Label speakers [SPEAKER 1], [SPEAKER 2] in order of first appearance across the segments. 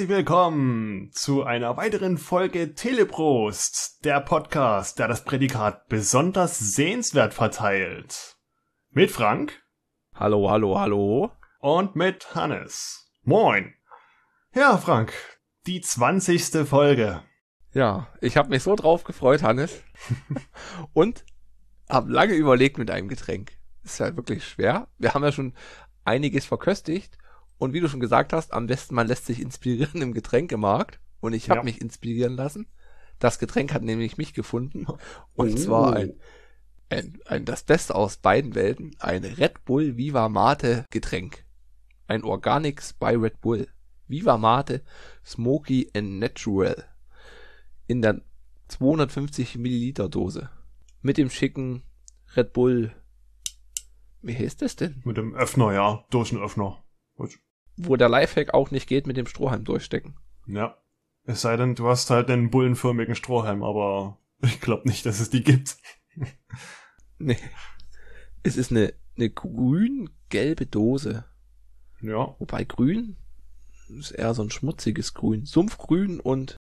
[SPEAKER 1] Herzlich willkommen zu einer weiteren Folge Teleprost, der Podcast, der das Prädikat besonders sehenswert verteilt. Mit Frank.
[SPEAKER 2] Hallo, hallo, hallo.
[SPEAKER 1] Und mit Hannes. Moin. Ja, Frank, die zwanzigste Folge.
[SPEAKER 2] Ja, ich habe mich so drauf gefreut, Hannes. Und habe lange überlegt mit einem Getränk. Ist ja wirklich schwer. Wir haben ja schon einiges verköstigt. Und wie du schon gesagt hast, am besten man lässt sich inspirieren im Getränkemarkt. Und ich habe ja. mich inspirieren lassen. Das Getränk hat nämlich mich gefunden. Und oh. zwar ein, ein, ein, das Beste aus beiden Welten. Ein Red Bull Viva Mate Getränk. Ein Organics by Red Bull. Viva Mate Smoky and Natural. In der 250 Milliliter Dose. Mit dem schicken Red Bull. Wie heißt das denn?
[SPEAKER 1] Mit dem Öffner, ja. Dosenöffner.
[SPEAKER 2] Wo der Lifehack auch nicht geht mit dem Strohhalm durchstecken.
[SPEAKER 1] Ja. Es sei denn, du hast halt den bullenförmigen Strohhalm, aber ich glaube nicht, dass es die gibt.
[SPEAKER 2] nee. Es ist eine, eine grün-gelbe Dose.
[SPEAKER 1] Ja.
[SPEAKER 2] Wobei grün ist eher so ein schmutziges Grün. Sumpfgrün und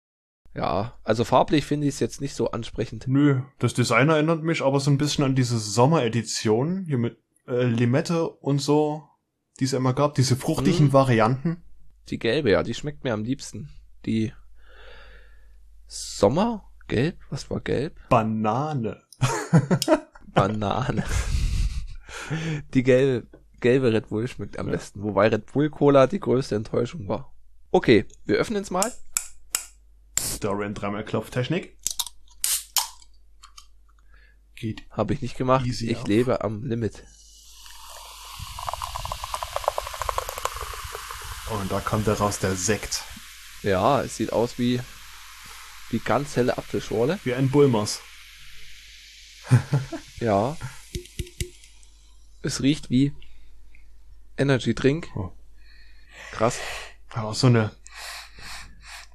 [SPEAKER 2] ja, also farblich finde ich es jetzt nicht so ansprechend.
[SPEAKER 1] Nö, das Design erinnert mich aber so ein bisschen an diese Sommeredition hier mit äh, Limette und so die es immer gab, diese fruchtigen hm. Varianten.
[SPEAKER 2] Die gelbe, ja, die schmeckt mir am liebsten. Die Sommergelb? Was war gelb?
[SPEAKER 1] Banane.
[SPEAKER 2] Banane. Die gelbe, gelbe Red Bull schmeckt am ja. besten, wobei Red Bull Cola die größte Enttäuschung war. Okay, wir öffnen es mal.
[SPEAKER 1] Dorian dreimal Klopftechnik.
[SPEAKER 2] Geht. Habe ich nicht gemacht. ich auf. lebe am Limit.
[SPEAKER 1] Und da kommt daraus der Sekt.
[SPEAKER 2] Ja, es sieht aus wie, wie ganz helle Apfelschorle.
[SPEAKER 1] Wie ein Bulmers.
[SPEAKER 2] ja. Es riecht wie Energy Drink. Oh. Krass.
[SPEAKER 1] Auch so eine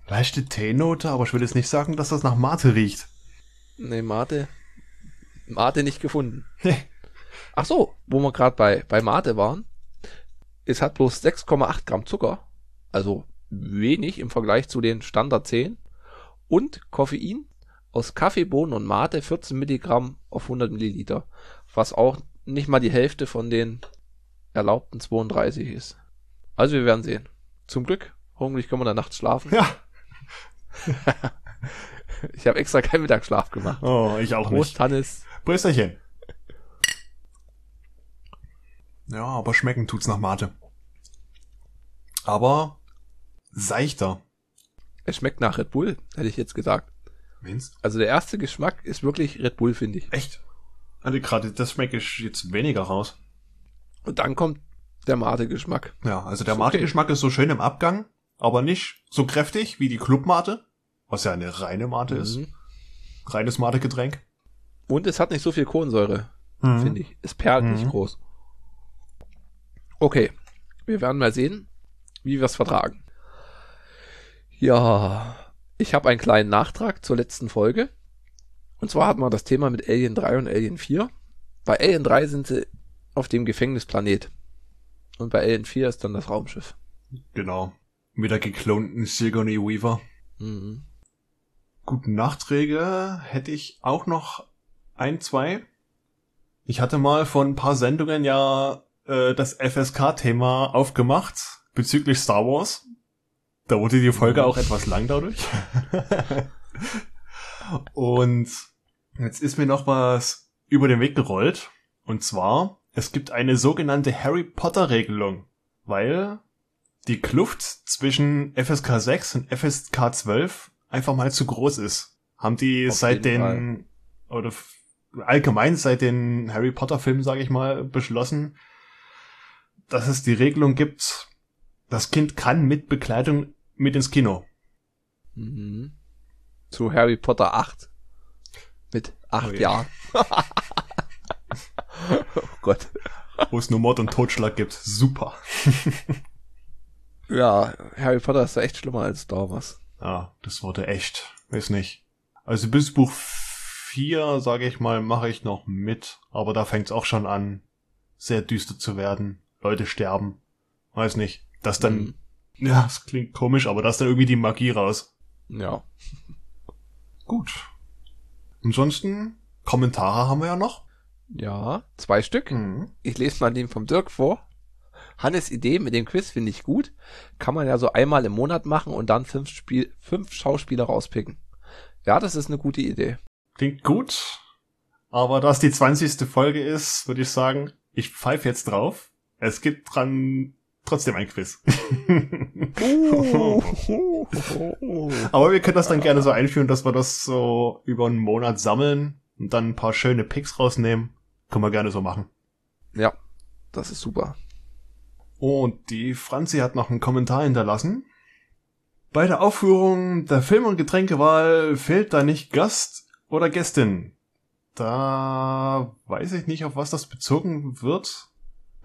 [SPEAKER 1] leichte Teenote, aber ich würde jetzt nicht sagen, dass das nach Mate riecht.
[SPEAKER 2] Nee, Mate. Mate nicht gefunden. Ach so, wo wir gerade bei, bei Mate waren es hat bloß 6,8 Gramm Zucker, also wenig im Vergleich zu den Standard 10 und Koffein aus Kaffee, Bohnen und Mate 14 Milligramm auf 100 Milliliter, was auch nicht mal die Hälfte von den erlaubten 32 ist. Also wir werden sehen. Zum Glück, hoffentlich können wir da nachts schlafen.
[SPEAKER 1] Ja.
[SPEAKER 2] ich habe extra keinen Mittagsschlaf gemacht.
[SPEAKER 1] Oh, ich auch
[SPEAKER 2] Prost, nicht. Hannes.
[SPEAKER 1] Prösterchen. Ja, aber schmecken tut's nach Mate. Aber seichter.
[SPEAKER 2] Es schmeckt nach Red Bull, hätte ich jetzt gesagt.
[SPEAKER 1] Meinst
[SPEAKER 2] Also der erste Geschmack ist wirklich Red Bull, finde ich.
[SPEAKER 1] Echt? Also gerade das schmecke ich jetzt weniger raus.
[SPEAKER 2] Und dann kommt der Mate-Geschmack.
[SPEAKER 1] Ja, also der Mate-Geschmack ist so schön im Abgang, aber nicht so kräftig wie die Club-Mate, was ja eine reine Mate mhm. ist. Reines Mate-Getränk.
[SPEAKER 2] Und es hat nicht so viel Kohlensäure, mhm. finde ich. Es perlt mhm. nicht groß. Okay, wir werden mal sehen, wie wir es vertragen. Ja, ich habe einen kleinen Nachtrag zur letzten Folge. Und zwar hatten wir das Thema mit Alien 3 und Alien 4. Bei Alien 3 sind sie auf dem Gefängnisplanet. Und bei Alien 4 ist dann das Raumschiff.
[SPEAKER 1] Genau. Mit der geklonten Sigourney Weaver. Mhm. Guten Nachträge hätte ich auch noch ein, zwei. Ich hatte mal vor ein paar Sendungen ja äh, das FSK-Thema aufgemacht bezüglich Star Wars. Da wurde die Folge mhm. auch etwas lang dadurch. Und jetzt ist mir noch was über den Weg gerollt. Und zwar, es gibt eine sogenannte Harry Potter Regelung, weil die Kluft zwischen FSK 6 und FSK 12 einfach mal zu groß ist. Haben die Auf seit den, Fall. oder allgemein seit den Harry Potter Filmen, sage ich mal, beschlossen, dass es die Regelung gibt, das Kind kann mit Begleitung mit ins Kino.
[SPEAKER 2] Mhm. Zu Harry Potter 8. Mit 8 oh, ja. Jahren. oh Gott.
[SPEAKER 1] Wo es nur Mord und Totschlag gibt. Super.
[SPEAKER 2] ja, Harry Potter ist echt schlimmer als Star Wars.
[SPEAKER 1] Ja, das wurde echt. Weiß nicht. Also bis Buch 4, sage ich mal, mache ich noch mit. Aber da fängt es auch schon an, sehr düster zu werden. Leute sterben. Weiß nicht. Dass dann mhm. Ja, das klingt komisch, aber da ist dann irgendwie die Magie raus.
[SPEAKER 2] Ja.
[SPEAKER 1] Gut. Ansonsten, Kommentare haben wir ja noch.
[SPEAKER 2] Ja, zwei Stück.
[SPEAKER 1] Mhm.
[SPEAKER 2] Ich lese mal den vom Dirk vor. Hannes Idee mit dem Quiz finde ich gut. Kann man ja so einmal im Monat machen und dann fünf, Spiel fünf Schauspieler rauspicken. Ja, das ist eine gute Idee.
[SPEAKER 1] Klingt gut. Aber da es die 20. Folge ist, würde ich sagen, ich pfeife jetzt drauf. Es gibt dran trotzdem ein Quiz. Aber wir können das dann gerne so einführen, dass wir das so über einen Monat sammeln und dann ein paar schöne Picks rausnehmen. Können wir gerne so machen.
[SPEAKER 2] Ja, das ist super.
[SPEAKER 1] Und die Franzi hat noch einen Kommentar hinterlassen. Bei der Aufführung der Film- und Getränkewahl fehlt da nicht Gast oder Gästin. Da weiß ich nicht, auf was das bezogen wird.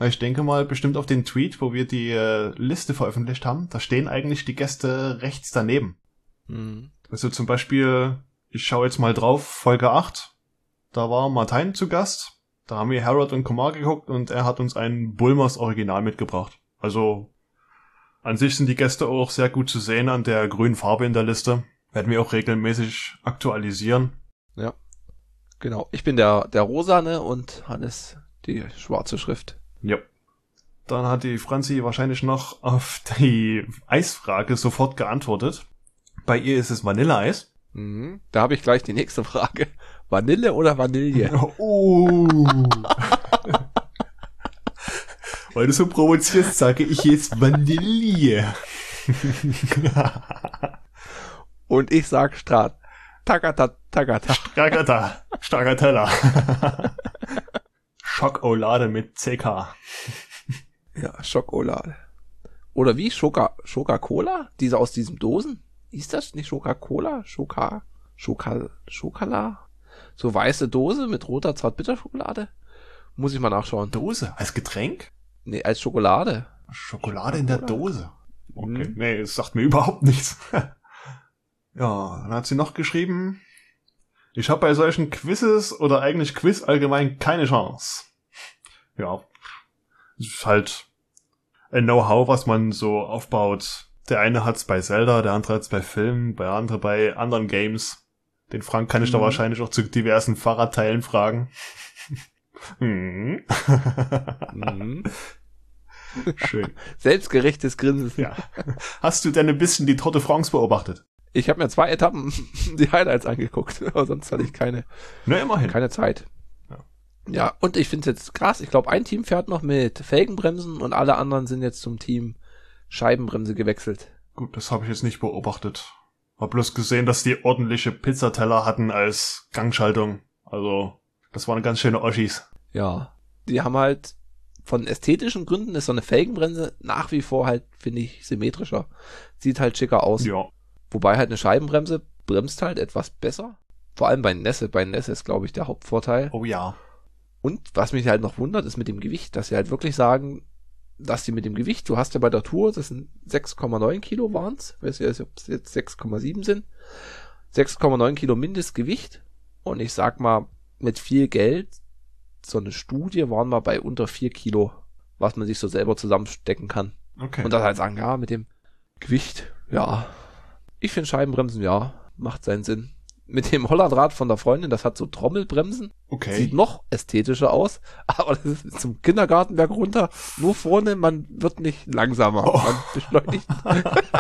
[SPEAKER 1] Ich denke mal bestimmt auf den Tweet, wo wir die äh, Liste veröffentlicht haben. Da stehen eigentlich die Gäste rechts daneben.
[SPEAKER 2] Mhm.
[SPEAKER 1] Also zum Beispiel, ich schaue jetzt mal drauf, Folge 8. Da war Martin zu Gast. Da haben wir Harold und Kumar geguckt und er hat uns ein Bulmers Original mitgebracht. Also an sich sind die Gäste auch sehr gut zu sehen an der grünen Farbe in der Liste. Werden wir auch regelmäßig aktualisieren.
[SPEAKER 2] Ja. Genau. Ich bin der, der Rosane und Hannes die schwarze Schrift.
[SPEAKER 1] Ja. Dann hat die Franzi wahrscheinlich noch auf die Eisfrage sofort geantwortet. Bei ihr ist es Vanilleeis.
[SPEAKER 2] Mhm. Da habe ich gleich die nächste Frage. Vanille oder Vanille?
[SPEAKER 1] Oh. Weil du so provozierst, sage ich jetzt Vanille.
[SPEAKER 2] Und ich sag Strat. Tagata, tagata.
[SPEAKER 1] Stragata. Stragateller. Schokolade mit CK.
[SPEAKER 2] Ja, Schokolade. Oder wie? Schoka, Schoka-Cola? Diese aus diesem Dosen? Ist das nicht Schoka-Cola? Schoka, Schoka, Schokala? So weiße Dose mit roter Zartbitterschokolade? Muss ich mal nachschauen.
[SPEAKER 1] Dose als Getränk?
[SPEAKER 2] Nee, als Schokolade.
[SPEAKER 1] Schokolade in der Dose. Okay.
[SPEAKER 2] Mhm.
[SPEAKER 1] Nee, es sagt mir überhaupt nichts. ja, dann hat sie noch geschrieben, ich habe bei solchen Quizzes oder eigentlich Quiz allgemein keine Chance. Ja, es ist halt ein Know-how, was man so aufbaut. Der eine hat's bei Zelda, der andere hat's bei Filmen, der andere bei anderen Games. Den Frank kann ich da
[SPEAKER 2] Mhm.
[SPEAKER 1] wahrscheinlich auch zu diversen Fahrradteilen fragen. hm.
[SPEAKER 2] Mhm.
[SPEAKER 1] Schön.
[SPEAKER 2] Selbstgerechtes Grinsen.
[SPEAKER 1] Ja. Hast du denn ein bisschen die Tour de France beobachtet?
[SPEAKER 2] Ich habe mir zwei Etappen die Highlights angeguckt, aber sonst hatte ich keine,
[SPEAKER 1] Na, immerhin.
[SPEAKER 2] keine Zeit.
[SPEAKER 1] Ja.
[SPEAKER 2] Und ich finde es jetzt krass. Ich glaube, ein Team fährt noch mit Felgenbremsen und alle anderen sind jetzt zum Team Scheibenbremse gewechselt.
[SPEAKER 1] Gut, das habe ich jetzt nicht beobachtet. Hab bloß gesehen, dass die ordentliche Pizzateller hatten als Gangschaltung. Also, das waren ganz schöne Oschis.
[SPEAKER 2] Ja, die haben halt von ästhetischen Gründen ist so eine Felgenbremse nach wie vor halt, finde ich, symmetrischer. Sieht halt schicker aus.
[SPEAKER 1] Ja.
[SPEAKER 2] Wobei halt eine Scheibenbremse bremst halt etwas besser. Vor allem bei Nässe. Bei Nässe ist, glaube ich, der Hauptvorteil.
[SPEAKER 1] Oh ja.
[SPEAKER 2] Und was mich halt noch wundert, ist mit dem Gewicht, dass sie halt wirklich sagen, dass sie mit dem Gewicht, du hast ja bei der Tour, das sind 6,9 Kilo waren's, weiß ich ob es jetzt 6,7 sind, 6,9 Kilo Mindestgewicht. Und ich sag mal, mit viel Geld, so eine Studie waren wir bei unter 4 Kilo, was man sich so selber zusammenstecken kann.
[SPEAKER 1] Okay.
[SPEAKER 2] Und dann halt sagen, ja, mit dem Gewicht, ja. Ich finde Scheibenbremsen, ja, macht seinen Sinn. Mit dem Hollandrad von der Freundin, das hat so Trommelbremsen.
[SPEAKER 1] okay.
[SPEAKER 2] Sieht noch ästhetischer aus, aber das ist zum Kindergartenberg runter. Nur vorne, man wird nicht langsamer.
[SPEAKER 1] Oh.
[SPEAKER 2] Man beschleunigt.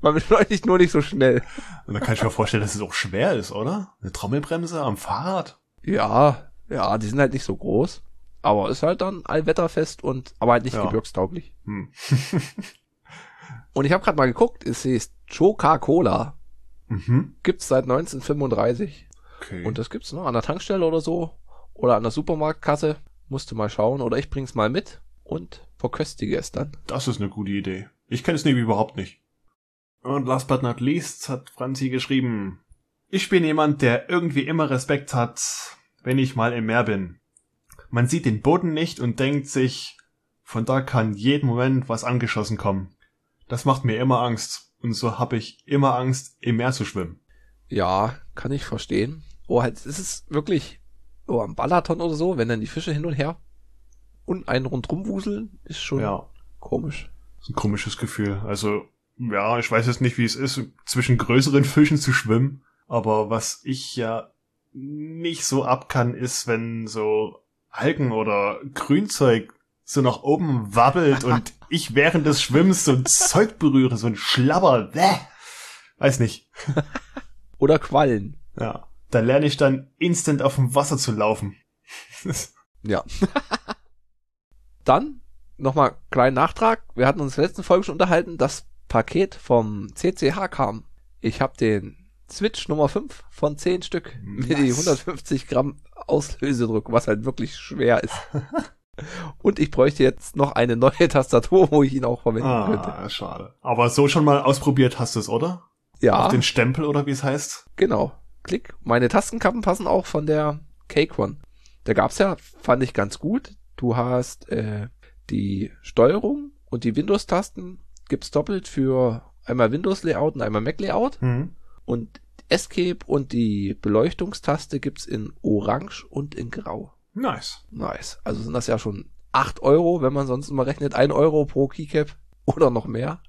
[SPEAKER 2] man beschleunigt nur nicht so schnell.
[SPEAKER 1] Und da kann ich mir vorstellen, dass es auch schwer ist, oder? Eine Trommelbremse am Fahrrad?
[SPEAKER 2] Ja, ja, die sind halt nicht so groß. Aber ist halt dann allwetterfest und aber halt nicht
[SPEAKER 1] Ja.
[SPEAKER 2] gebirgstauglich.
[SPEAKER 1] Hm.
[SPEAKER 2] Und ich habe gerade mal geguckt, es ist Coca-Cola.
[SPEAKER 1] Mhm.
[SPEAKER 2] Gibt's seit 1935.
[SPEAKER 1] Okay.
[SPEAKER 2] Und das gibt's noch an der Tankstelle oder so. Oder an der Supermarktkasse. Musste mal schauen. Oder ich bring's mal mit und verköstige es dann.
[SPEAKER 1] das ist eine gute Idee. Ich kenne es nämlich überhaupt nicht. Und last but not least hat Franzi geschrieben, ich bin jemand, der irgendwie immer Respekt hat, wenn ich mal im Meer bin. Man sieht den Boden nicht und denkt sich, von da kann jeden Moment was angeschossen kommen. Das macht mir immer Angst. Und so habe ich immer Angst, im Meer zu schwimmen.
[SPEAKER 2] Ja, kann ich verstehen. Oh, halt, es ist wirklich, oh, am Balaton oder so, wenn dann die Fische hin und her und einen rundrum wuseln, ist schon
[SPEAKER 1] Ja.
[SPEAKER 2] komisch.
[SPEAKER 1] Das ist ein komisches Gefühl. Also, ja, ich weiß jetzt nicht, wie es ist, zwischen größeren Fischen zu schwimmen. Aber was ich ja nicht so ab kann, ist, wenn so Algen oder Grünzeug so nach oben wabbelt und ich während des Schwimmens so ein Zeug berühre, so ein Schlabber. Bäh. Weiß nicht.
[SPEAKER 2] Oder Quallen.
[SPEAKER 1] Ja. Da lerne ich dann instant auf dem Wasser zu laufen.
[SPEAKER 2] Ja. Dann nochmal kleinen Nachtrag. Wir hatten uns in der letzten Folge schon unterhalten, das Paket vom CCH kam. Ich habe den Switch Nummer 5 von 10 Stück mit die 150 Gramm Auslösedruck, was halt wirklich schwer ist. Und ich bräuchte jetzt noch eine neue Tastatur, wo ich ihn auch verwenden
[SPEAKER 1] ah,
[SPEAKER 2] könnte.
[SPEAKER 1] schade. Aber so schon mal ausprobiert hast du es, oder?
[SPEAKER 2] Ja,
[SPEAKER 1] Auf den Stempel oder wie es heißt?
[SPEAKER 2] genau. Klick. Meine Tastenkappen passen auch von der Cake One. Da gab's ja, fand ich ganz gut. Du hast äh, die Steuerung und die Windows-Tasten gibt's doppelt für einmal Windows-Layout und einmal Mac-Layout.
[SPEAKER 1] Hm.
[SPEAKER 2] Und Escape und die Beleuchtungstaste gibt's in Orange und in Grau.
[SPEAKER 1] Nice.
[SPEAKER 2] Nice. Also sind das ja schon 8 Euro, wenn man sonst immer rechnet, 1 Euro pro Keycap oder noch mehr.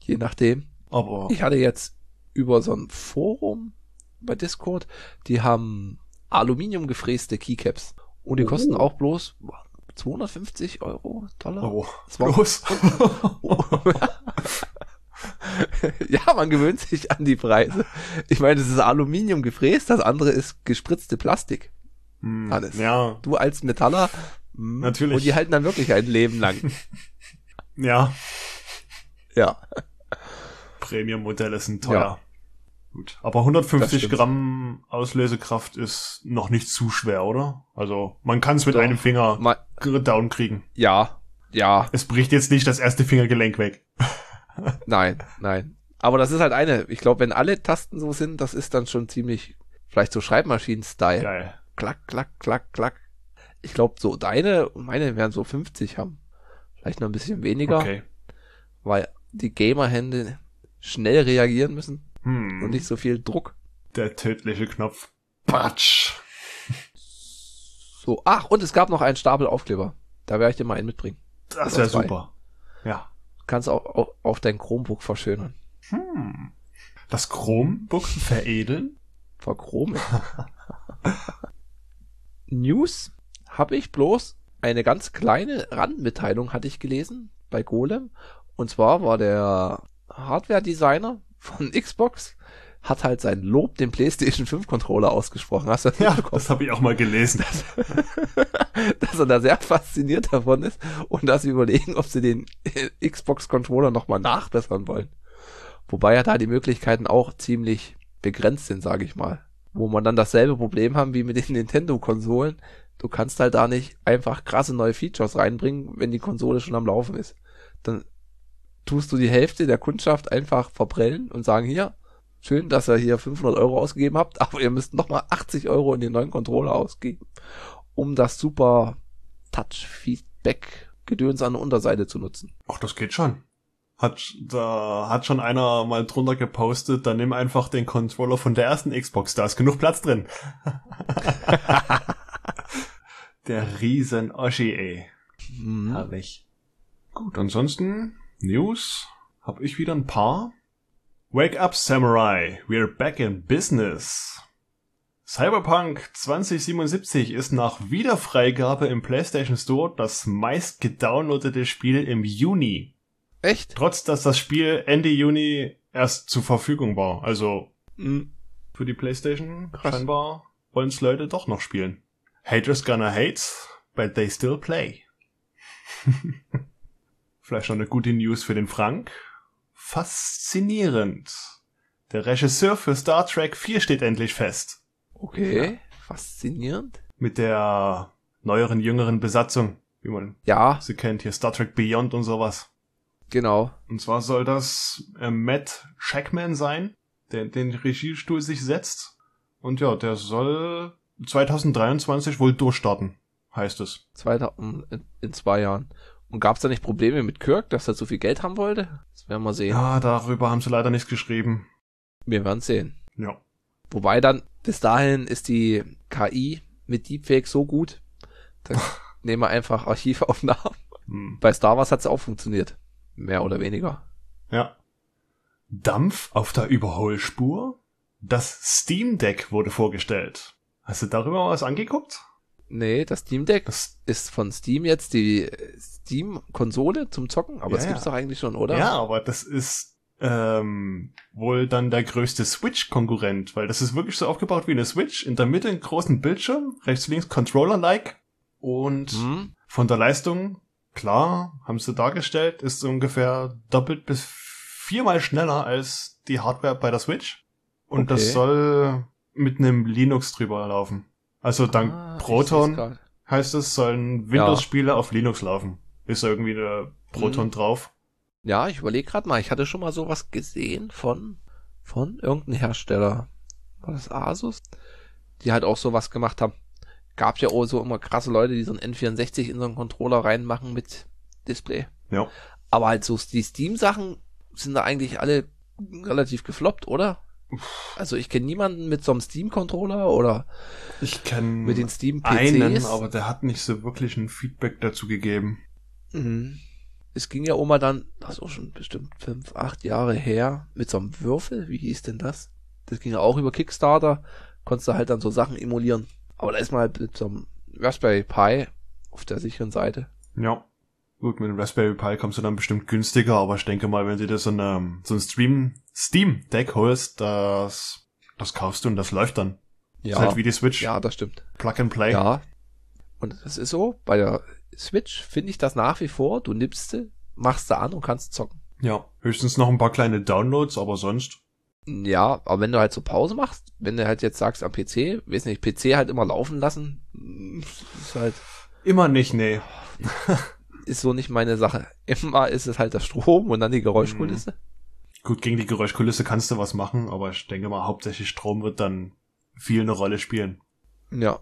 [SPEAKER 2] Je nachdem.
[SPEAKER 1] Aber
[SPEAKER 2] Ich hatte jetzt über so ein Forum bei Discord, die haben Aluminium gefräste Keycaps. Und die kosten
[SPEAKER 1] Oh.
[SPEAKER 2] auch bloß 250 Euro, Dollar.
[SPEAKER 1] oh, bloß.
[SPEAKER 2] ja, man gewöhnt sich an die Preise. Ich meine, es ist Aluminium gefräst, das andere ist gespritzte Plastik.
[SPEAKER 1] Hm,
[SPEAKER 2] Alles.
[SPEAKER 1] Ja,
[SPEAKER 2] Du als Metaller. mm,
[SPEAKER 1] Natürlich.
[SPEAKER 2] Und die halten dann wirklich ein Leben lang.
[SPEAKER 1] ja.
[SPEAKER 2] ja.
[SPEAKER 1] Premium-Modelle sind teuer.
[SPEAKER 2] Ja.
[SPEAKER 1] Gut. Aber 150
[SPEAKER 2] stimmt.
[SPEAKER 1] Gramm Auslösekraft ist noch nicht zu schwer, oder? Also, man kann es mit
[SPEAKER 2] Doch.
[SPEAKER 1] einem Finger
[SPEAKER 2] Mal,
[SPEAKER 1] down kriegen.
[SPEAKER 2] ja. Ja.
[SPEAKER 1] Es bricht jetzt nicht das erste Fingergelenk weg.
[SPEAKER 2] Nein, nein. Aber das ist halt eine. Ich glaube, wenn alle Tasten so sind, das ist dann schon ziemlich, vielleicht so Schreibmaschinen-Style.
[SPEAKER 1] Geil.
[SPEAKER 2] Klack, klack, klack, klack. Ich glaube, so deine und meine werden so 50 haben. Vielleicht noch ein bisschen weniger,
[SPEAKER 1] Okay.
[SPEAKER 2] weil die Gamerhände schnell reagieren müssen
[SPEAKER 1] Hm.
[SPEAKER 2] und nicht so viel Druck.
[SPEAKER 1] Der tödliche Knopf. Patsch.
[SPEAKER 2] So, ach, und es gab noch einen Stapel Aufkleber. Da werde ich dir mal einen mitbringen.
[SPEAKER 1] Das wäre super. Ja.
[SPEAKER 2] Du kannst auch, auch auf dein Chromebook verschönern.
[SPEAKER 1] Hm. Das Chromebook veredeln?
[SPEAKER 2] Verchromen. News habe ich bloß eine ganz kleine Randmitteilung hatte ich gelesen bei Golem. Und zwar war der Hardware-Designer von Xbox hat halt sein Lob dem PlayStation 5 Controller ausgesprochen. Hast du das
[SPEAKER 1] Ja, das habe ich auch mal gelesen.
[SPEAKER 2] dass er da sehr fasziniert davon ist und dass sie überlegen, ob sie den Xbox Controller nochmal nachbessern wollen. Wobei ja da die Möglichkeiten auch ziemlich begrenzt sind, sage ich mal. Wo man dann dasselbe Problem haben wie mit den Nintendo-Konsolen. Du kannst halt da nicht einfach krasse neue Features reinbringen, wenn die Konsole schon am Laufen ist. Dann tust du die Hälfte der Kundschaft einfach verprellen und sagen, hier, schön, dass ihr hier 500 Euro ausgegeben habt, aber ihr müsst nochmal 80 Euro in den neuen Controller ausgeben um das super Touch-Feedback-Gedöns an der Unterseite zu nutzen.
[SPEAKER 1] Ach, das geht schon. Hat, da hat schon einer mal drunter gepostet, dann nimm einfach den Controller von der ersten Xbox, da ist genug Platz drin. der riesen Oschi, ey.
[SPEAKER 2] Mhm.
[SPEAKER 1] Herrlich. Gut, ansonsten News hab ich wieder ein paar. Wake up Samurai, we're back in business. Cyberpunk 2077 ist nach Wiederfreigabe im PlayStation Store das meist gedownloadete Spiel im Juni.
[SPEAKER 2] Echt?
[SPEAKER 1] Trotz dass das Spiel Ende Juni erst zur Verfügung war. Also
[SPEAKER 2] Mhm.
[SPEAKER 1] für die PlayStation
[SPEAKER 2] Krass.
[SPEAKER 1] scheinbar wollen es Leute doch noch spielen. Haters gonna hate, but they still play. Vielleicht noch eine gute News für den Frank. Faszinierend. Der Regisseur für Star Trek 4 steht endlich fest.
[SPEAKER 2] Okay, faszinierend.
[SPEAKER 1] Mit der neueren, jüngeren Besatzung, wie man
[SPEAKER 2] Ja,
[SPEAKER 1] sie kennt. Hier Star Trek Beyond und sowas.
[SPEAKER 2] Genau.
[SPEAKER 1] Und zwar soll das äh, Matt Shackman sein, der den Regiestuhl sich setzt. Und ja, der soll 2023 wohl durchstarten, heißt es.
[SPEAKER 2] 2000, in, in zwei Jahren. Und gab es da nicht Probleme mit Kirk, dass er zu viel Geld haben wollte? Das werden wir sehen.
[SPEAKER 1] Ja, darüber haben sie leider nichts geschrieben.
[SPEAKER 2] Wir werden sehen.
[SPEAKER 1] Ja.
[SPEAKER 2] Wobei dann, bis dahin ist die KI mit Deepfake so gut, dann nehmen wir einfach Archivaufnahmen
[SPEAKER 1] Hm.
[SPEAKER 2] Bei Star Wars hat's auch funktioniert. Mehr oder weniger.
[SPEAKER 1] Ja. Dampf auf der Überholspur? Das Steam Deck wurde vorgestellt. Hast du darüber mal was angeguckt?
[SPEAKER 2] Nee, das Steam Deck
[SPEAKER 1] Das,
[SPEAKER 2] ist von Steam jetzt die Steam-Konsole zum Zocken, aber
[SPEAKER 1] Ja,
[SPEAKER 2] das gibt's
[SPEAKER 1] ja.
[SPEAKER 2] doch eigentlich schon, oder?
[SPEAKER 1] ja, aber das ist ähm, wohl dann der größte Switch-Konkurrent, weil das ist wirklich so aufgebaut wie eine Switch. In der Mitte einen großen Bildschirm, rechts, links Controller-like und
[SPEAKER 2] Hm?
[SPEAKER 1] von der Leistung, klar, haben sie dargestellt, ist ungefähr doppelt bis viermal schneller als die Hardware bei der Switch. Und
[SPEAKER 2] Okay.
[SPEAKER 1] das soll mit einem Linux drüber laufen. Also dank
[SPEAKER 2] Ah,
[SPEAKER 1] Proton heißt es, sollen Windows-Spiele auf Linux laufen. Ist irgendwie der Proton
[SPEAKER 2] Mhm.
[SPEAKER 1] drauf.
[SPEAKER 2] Ja, ich überlege gerade mal, ich hatte schon mal sowas gesehen von, von irgendeinem Hersteller. War das Asus? Die halt auch sowas gemacht haben. Gab ja auch so immer krasse Leute, die so ein N64 in so einen Controller reinmachen mit Display.
[SPEAKER 1] Ja.
[SPEAKER 2] Aber halt so die Steam-Sachen sind da eigentlich alle relativ gefloppt, oder? Also ich kenne niemanden mit so einem Steam-Controller oder
[SPEAKER 1] Ich kenne
[SPEAKER 2] mit den Steam-PCs.
[SPEAKER 1] einen, aber der hat nicht so wirklich ein Feedback dazu gegeben.
[SPEAKER 2] Mhm. Es ging ja Oma dann, das ist auch schon bestimmt fünf, acht Jahre her, mit so einem Würfel. Wie hieß denn das? Das ging ja auch über Kickstarter. Konntest du halt dann so Sachen emulieren. Aber da ist man halt mit so einem Raspberry Pi auf der sicheren Seite.
[SPEAKER 1] Ja. Gut, mit dem Raspberry Pi kommst du dann bestimmt günstiger, aber ich denke mal, wenn du dir so, eine, so ein Stream, Steam Deck holst, das, das kaufst du und das läuft dann.
[SPEAKER 2] Ja,
[SPEAKER 1] Ist halt wie die Switch.
[SPEAKER 2] ja, das stimmt.
[SPEAKER 1] Plug and Play.
[SPEAKER 2] Ja. Und das ist so, bei der Switch finde ich das nach wie vor. Du nimmst sie, machst sie an und kannst zocken.
[SPEAKER 1] ja. Höchstens noch ein paar kleine Downloads, aber sonst.
[SPEAKER 2] Ja, aber wenn du halt so Pause machst, wenn du halt jetzt sagst am PC, weiß nicht, PC halt immer laufen lassen, ist halt,
[SPEAKER 1] Immer nicht, nee.
[SPEAKER 2] ist so nicht meine Sache. Immer ist es halt der Strom und dann die Geräuschkulisse.
[SPEAKER 1] Gut, gegen die Geräuschkulisse kannst du was machen, aber ich denke mal, hauptsächlich Strom wird dann viel eine Rolle spielen.
[SPEAKER 2] Ja.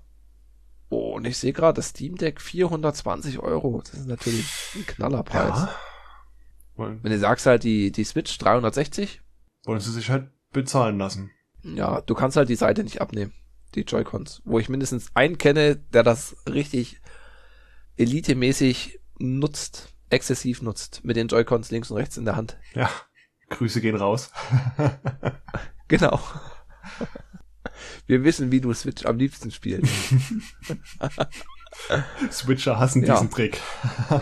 [SPEAKER 2] Oh, und ich sehe gerade, das Steam Deck 420 Euro. Das ist natürlich ein Knallerpreis.
[SPEAKER 1] Wollen,
[SPEAKER 2] Wenn du sagst halt die, die Switch 360,
[SPEAKER 1] wollen sie sich halt bezahlen lassen.
[SPEAKER 2] ja, du kannst halt die Seite nicht abnehmen. Die Joy-Cons. Wo ich mindestens einen kenne, der das richtig elitemäßig nutzt, exzessiv nutzt, mit den Joy-Cons links und rechts in der Hand.
[SPEAKER 1] Ja. Grüße gehen raus.
[SPEAKER 2] Genau. Wir wissen, wie du Switch am liebsten spielst.
[SPEAKER 1] Switcher hassen
[SPEAKER 2] Ja.
[SPEAKER 1] diesen Trick.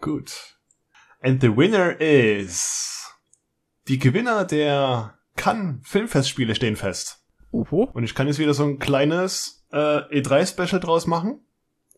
[SPEAKER 1] Gut. And the winner is. Die Gewinner der Cannes Filmfestspiele stehen fest.
[SPEAKER 2] Oho.
[SPEAKER 1] Und ich kann jetzt wieder so ein kleines äh, E3-Special draus machen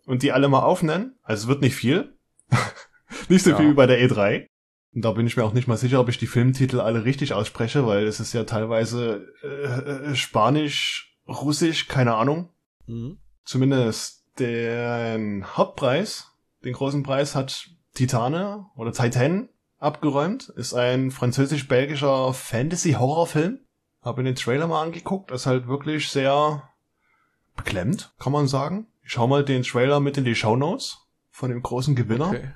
[SPEAKER 1] und die alle mal aufnennen. Also es wird nicht viel. nicht so
[SPEAKER 2] Ja.
[SPEAKER 1] viel wie bei der E3. Und da bin ich mir auch nicht mal sicher, ob ich die Filmtitel alle richtig ausspreche, weil es ist ja teilweise äh, äh, Spanisch, Russisch, keine Ahnung.
[SPEAKER 2] Mhm.
[SPEAKER 1] Zumindest den Hauptpreis, den großen Preis hat Titane oder Titan abgeräumt. Ist ein französisch-belgischer Fantasy-Horrorfilm. Habe den Trailer mal angeguckt. Ist halt wirklich sehr beklemmt, kann man sagen. Ich schau mal den Trailer mit in die Shownotes von dem großen Gewinner.
[SPEAKER 2] Okay.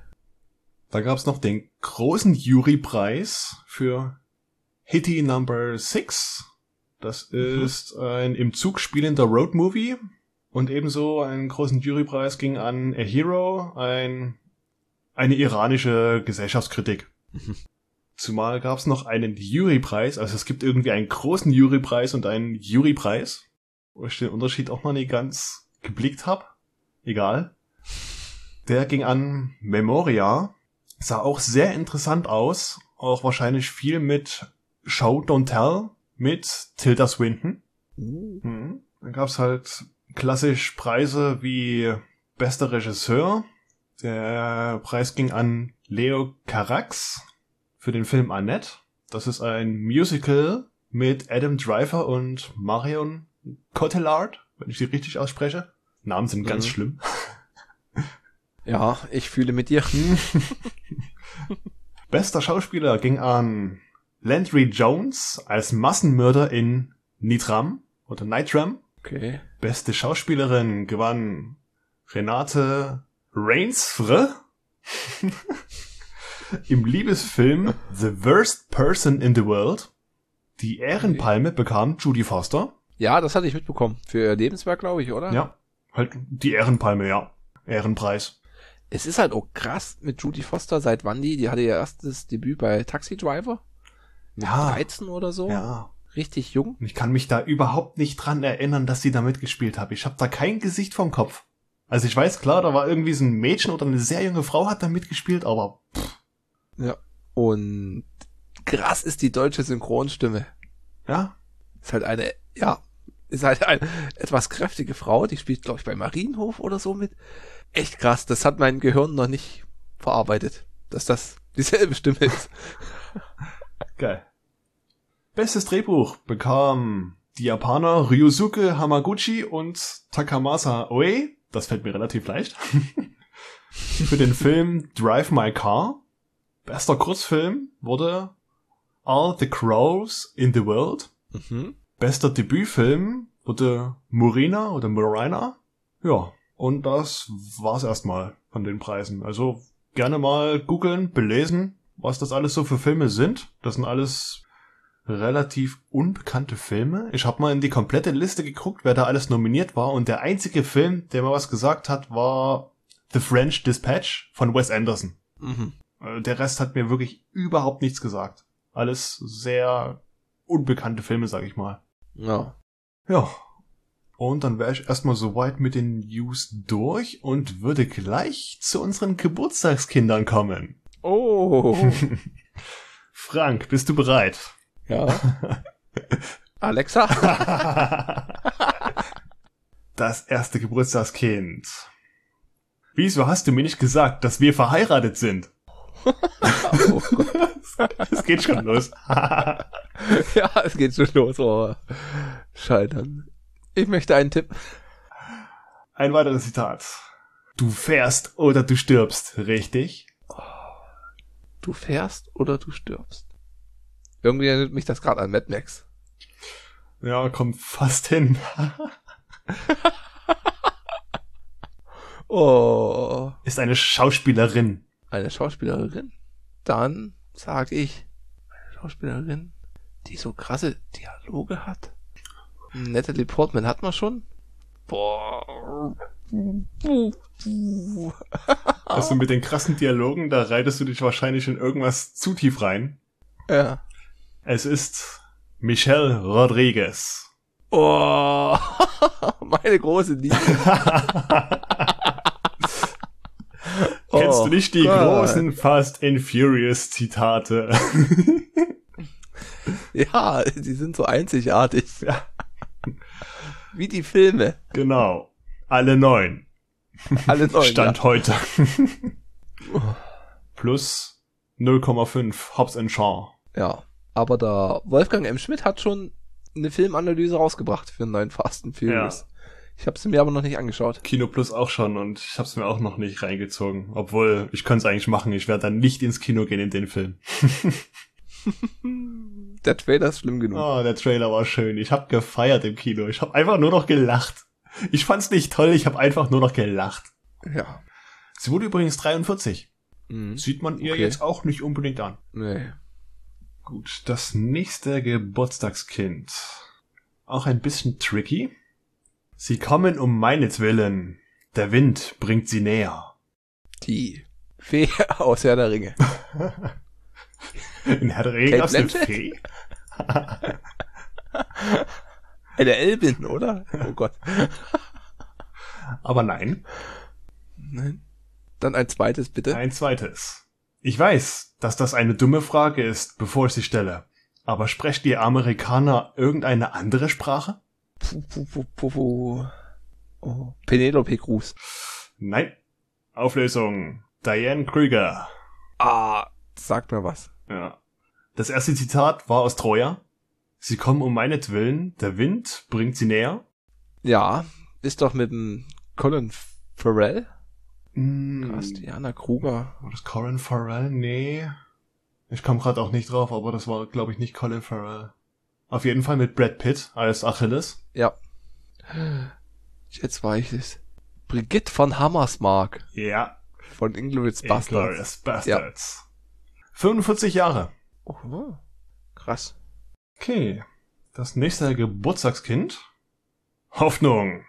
[SPEAKER 1] Da gab's noch den großen Jurypreis für Hitty Number 6. Das
[SPEAKER 2] Mhm.
[SPEAKER 1] ist ein im Zug spielender Roadmovie. Und ebenso einen großen Jurypreis ging an A Hero, ein, eine iranische Gesellschaftskritik. Zumal gab's noch einen Jurypreis, also es gibt irgendwie einen großen Jurypreis und einen Jurypreis, wo ich den Unterschied auch noch nie ganz geblickt hab. Egal. Der ging an Memoria, sah auch sehr interessant aus, auch wahrscheinlich viel mit Show Don't Tell mit Tilda Swinton.
[SPEAKER 2] Uh.
[SPEAKER 1] Mhm. Dann gab's halt klassisch Preise wie bester Regisseur. Der Preis ging an Leo Carax für den Film Annette. Das ist ein Musical mit Adam Driver und Marion Cotillard, wenn ich sie richtig ausspreche. Namen sind ganz
[SPEAKER 2] Mhm.
[SPEAKER 1] schlimm.
[SPEAKER 2] Ja, ich fühle mit dir.
[SPEAKER 1] Bester Schauspieler ging an Landry Jones als Massenmörder in Nitram oder Nitram.
[SPEAKER 2] Okay.
[SPEAKER 1] Beste Schauspielerin gewann Renate Rainsfre im Liebesfilm The Worst Person in the World. Die Ehrenpalme bekam Judy Foster.
[SPEAKER 2] Ja, das hatte ich mitbekommen. Für ihr Lebenswerk, glaube ich, oder?
[SPEAKER 1] Ja, halt die Ehrenpalme, ja. Ehrenpreis.
[SPEAKER 2] Es ist halt auch krass mit Judy Foster, seit wann die, die hatte ihr erstes Debüt bei Taxi Driver.
[SPEAKER 1] Ja.
[SPEAKER 2] 13 oder so.
[SPEAKER 1] Ja.
[SPEAKER 2] Richtig jung.
[SPEAKER 1] Ich kann mich da überhaupt nicht dran erinnern, dass sie da mitgespielt hat. Ich habe da kein Gesicht vom Kopf. Also ich weiß klar, da war irgendwie so ein Mädchen oder eine sehr junge Frau hat da mitgespielt, aber
[SPEAKER 2] Ja. Und krass ist die deutsche Synchronstimme.
[SPEAKER 1] ja,
[SPEAKER 2] Ist halt eine, ja, ist halt eine etwas kräftige Frau, die spielt, glaube ich, bei Marienhof oder so mit. Echt krass, das hat mein Gehirn noch nicht verarbeitet, dass das dieselbe Stimme ist.
[SPEAKER 1] geil. Bestes Drehbuch bekam die Japaner Ryusuke Hamaguchi und Takamasa Oe. Das fällt mir relativ leicht. Für den Film Drive My Car. Bester Kurzfilm wurde All the Crows in the World.
[SPEAKER 2] Mhm.
[SPEAKER 1] Bester Debütfilm wurde Murina oder Murina. Ja, und das war's erstmal von den Preisen. Also gerne mal googeln, belesen, was das alles so für Filme sind. Das sind alles relativ unbekannte Filme. Ich habe mal in die komplette Liste geguckt, wer da alles nominiert war. Und der einzige Film, der mir was gesagt hat, war The French Dispatch von Wes Anderson.
[SPEAKER 2] Mhm.
[SPEAKER 1] Äh, Der Rest hat mir wirklich überhaupt nichts gesagt. Alles sehr unbekannte Filme, sag ich mal.
[SPEAKER 2] Ja.
[SPEAKER 1] Ja. Und dann wäre ich erstmal soweit mit den News durch und würde gleich zu unseren Geburtstagskindern kommen.
[SPEAKER 2] Oh.
[SPEAKER 1] Frank, bist du bereit?
[SPEAKER 2] ja. Alexa?
[SPEAKER 1] Das erste Geburtstagskind. Wieso hast du mir nicht gesagt, dass wir verheiratet sind?
[SPEAKER 2] Oh.
[SPEAKER 1] Es geht schon los.
[SPEAKER 2] Ja, es geht schon los. Oh. Scheitern. Ich möchte einen Tipp.
[SPEAKER 1] Ein weiteres Zitat. Du fährst oder du stirbst, richtig?
[SPEAKER 2] Du fährst oder du stirbst. Irgendwie erinnert mich das gerade an Mad Max.
[SPEAKER 1] Ja, kommt fast hin.
[SPEAKER 2] Oh.
[SPEAKER 1] Ist eine Schauspielerin.
[SPEAKER 2] Eine Schauspielerin. Dann sag ich, eine Schauspielerin, die so krasse Dialoge hat. Natalie Portman hat man schon. Boah.
[SPEAKER 1] Also mit den krassen Dialogen, da reitest du dich wahrscheinlich in irgendwas zu tief rein.
[SPEAKER 2] Ja.
[SPEAKER 1] Es ist Michelle Rodriguez.
[SPEAKER 2] Oh. Meine große Liebe.
[SPEAKER 1] Kennst
[SPEAKER 2] Oh
[SPEAKER 1] du nicht die
[SPEAKER 2] Gott.
[SPEAKER 1] großen Fast and Furious Zitate?
[SPEAKER 2] Ja, die sind so einzigartig.
[SPEAKER 1] Ja.
[SPEAKER 2] Wie die Filme.
[SPEAKER 1] genau. Alle neun.
[SPEAKER 2] Alle neun.
[SPEAKER 1] Stand heute. Plus 0,5 Hobbs and Shaw.
[SPEAKER 2] Ja. ja. Aber der Wolfgang M. Schmidt hat schon eine Filmanalyse rausgebracht für einen neuen Fast and Furious. Ich habe sie mir aber noch nicht angeschaut.
[SPEAKER 1] Kino Plus auch schon und ich habe es mir auch noch nicht reingezogen. Obwohl, ich könnte es eigentlich machen. Ich werde dann nicht ins Kino gehen in den Film.
[SPEAKER 2] Der Trailer ist schlimm genug.
[SPEAKER 1] Oh, der Trailer war schön. Ich habe gefeiert im Kino. Ich habe einfach nur noch gelacht. Ich fand's nicht toll, ich habe einfach nur noch gelacht.
[SPEAKER 2] Ja.
[SPEAKER 1] Sie wurde übrigens 43.
[SPEAKER 2] Mhm.
[SPEAKER 1] Sieht man ihr
[SPEAKER 2] Okay.
[SPEAKER 1] jetzt auch nicht unbedingt an.
[SPEAKER 2] Nee.
[SPEAKER 1] Gut, das nächste Geburtstagskind. Auch ein bisschen tricky. Sie kommen um meinetwillen. Der Wind bringt sie näher.
[SPEAKER 2] Die Fee aus Herr der Ringe.
[SPEAKER 1] In Herr der Ringe gab's eine? Fee?
[SPEAKER 2] Eine Elbin, oder? Oh Gott.
[SPEAKER 1] Aber nein,
[SPEAKER 2] Nein. Dann ein zweites, bitte.
[SPEAKER 1] ein zweites. Ich weiß, dass das eine dumme Frage ist, bevor ich sie stelle. Aber sprecht ihr Amerikaner irgendeine andere Sprache?
[SPEAKER 2] Puh, puh, puh, puh. Oh. Penelope Cruz.
[SPEAKER 1] Nein. Auflösung. Diane Krüger.
[SPEAKER 2] Ah, sagt mir was.
[SPEAKER 1] Ja. Das erste Zitat war aus Troja. Sie kommen um meinetwillen, der Wind bringt sie näher.
[SPEAKER 2] Ja, ist doch mit dem Colin Farrell.
[SPEAKER 1] Mm,
[SPEAKER 2] Krass, Diana Kruger.
[SPEAKER 1] War das Colin Farrell? Nee. Ich komme gerade auch nicht drauf, aber das war, glaube ich, nicht Colin Farrell. Auf jeden Fall mit Brad Pitt als Achilles.
[SPEAKER 2] Ja. Jetzt weiß ich es. Brigitte von Hammersmark
[SPEAKER 1] Ja.
[SPEAKER 2] von Inglourious Basterds.
[SPEAKER 1] Inglourious Bastards. 45 Jahre.
[SPEAKER 2] Oh, krass.
[SPEAKER 1] Okay. Das nächste Geburtstagskind. Hoffnung.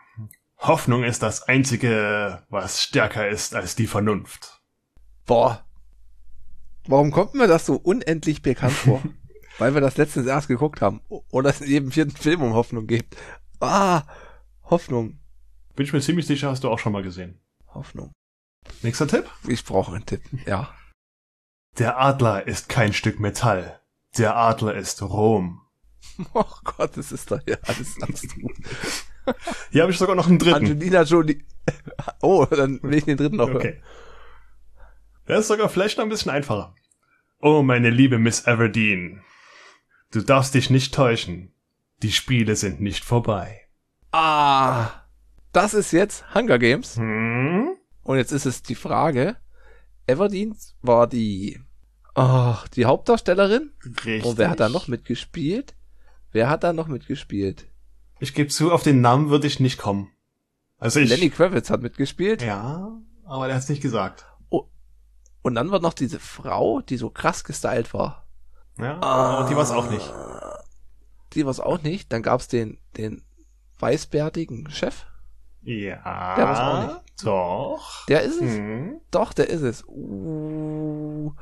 [SPEAKER 1] Hoffnung ist das Einzige, was stärker ist als die Vernunft.
[SPEAKER 2] Boah. Warum kommt mir das so unendlich bekannt vor? Weil wir das letztens erst geguckt haben. Oder es in jedem vierten Film um Hoffnung geht. Ah, Hoffnung.
[SPEAKER 1] Bin ich mir ziemlich sicher, hast du auch schon mal gesehen.
[SPEAKER 2] Hoffnung.
[SPEAKER 1] Nächster Tipp?
[SPEAKER 2] Ich brauche einen Tipp. Ja.
[SPEAKER 1] Der Adler ist kein Stück Metall. Der Adler ist Rom.
[SPEAKER 2] Oh Gott, das ist doch ja alles abstrus.
[SPEAKER 1] Hier habe ich sogar noch einen dritten.
[SPEAKER 2] Angelina Jolie. Oh, dann will ich den dritten noch hören.
[SPEAKER 1] Okay. Der ist sogar vielleicht noch ein bisschen einfacher. Oh, meine liebe Miss Everdeen. Du darfst dich nicht täuschen. Die Spiele sind nicht vorbei.
[SPEAKER 2] Ah, das ist jetzt Hunger Games.
[SPEAKER 1] Hm?
[SPEAKER 2] Und jetzt ist es die Frage. Everdeen war die, ach, die Hauptdarstellerin.
[SPEAKER 1] Richtig.
[SPEAKER 2] Und wer hat da noch mitgespielt? Wer hat da noch mitgespielt?
[SPEAKER 1] Ich gebe zu, auf den Namen würde ich nicht kommen. Also ich.
[SPEAKER 2] Lenny Kravitz hat mitgespielt.
[SPEAKER 1] Ja, aber der hat's nicht gesagt.
[SPEAKER 2] Und dann war noch diese Frau, die so krass gestylt war.
[SPEAKER 1] Ja, aber die war's auch nicht.
[SPEAKER 2] Die war's auch nicht. Dann gab's den, den weißbärtigen Chef.
[SPEAKER 1] Ja.
[SPEAKER 2] Der war's auch nicht.
[SPEAKER 1] Doch.
[SPEAKER 2] Der ist es.
[SPEAKER 1] Hm.
[SPEAKER 2] Doch, der ist es. Uh,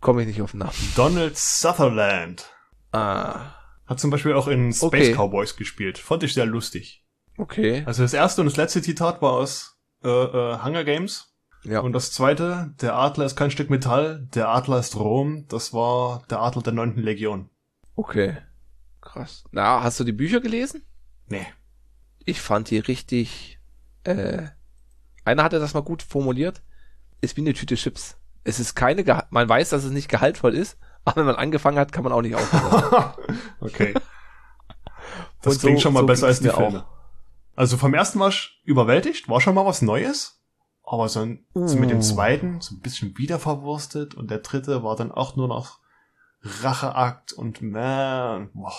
[SPEAKER 2] Komme ich nicht auf den Namen.
[SPEAKER 1] Donald Sutherland.
[SPEAKER 2] Ah,
[SPEAKER 1] Hat zum Beispiel auch in Space
[SPEAKER 2] Okay.
[SPEAKER 1] Cowboys gespielt. Fand ich sehr lustig.
[SPEAKER 2] okay.
[SPEAKER 1] Also das erste und das letzte Zitat war aus äh, äh, Hunger Games.
[SPEAKER 2] Ja.
[SPEAKER 1] Und das zweite, der Adler ist kein Stück Metall, der Adler ist Rom, das war der Adler der neunten Legion.
[SPEAKER 2] Okay. Krass. Na, hast du die Bücher gelesen?
[SPEAKER 1] Nee.
[SPEAKER 2] Ich fand die richtig, äh, einer hatte das mal gut formuliert. Ist wie eine Tüte Chips. Es ist keine, Geha man weiß, dass es nicht gehaltvoll ist, aber wenn man angefangen hat, kann man auch nicht aufhören.
[SPEAKER 1] okay. Das
[SPEAKER 2] Und so-
[SPEAKER 1] klingt schon mal
[SPEAKER 2] so
[SPEAKER 1] besser als die Filme. Also vom ersten war ich überwältigt, war schon mal was Neues. Aber so, ein, so mit dem
[SPEAKER 2] Uh.
[SPEAKER 1] zweiten so ein bisschen wieder verwurstet und der dritte war dann auch nur noch Racheakt und man, boah,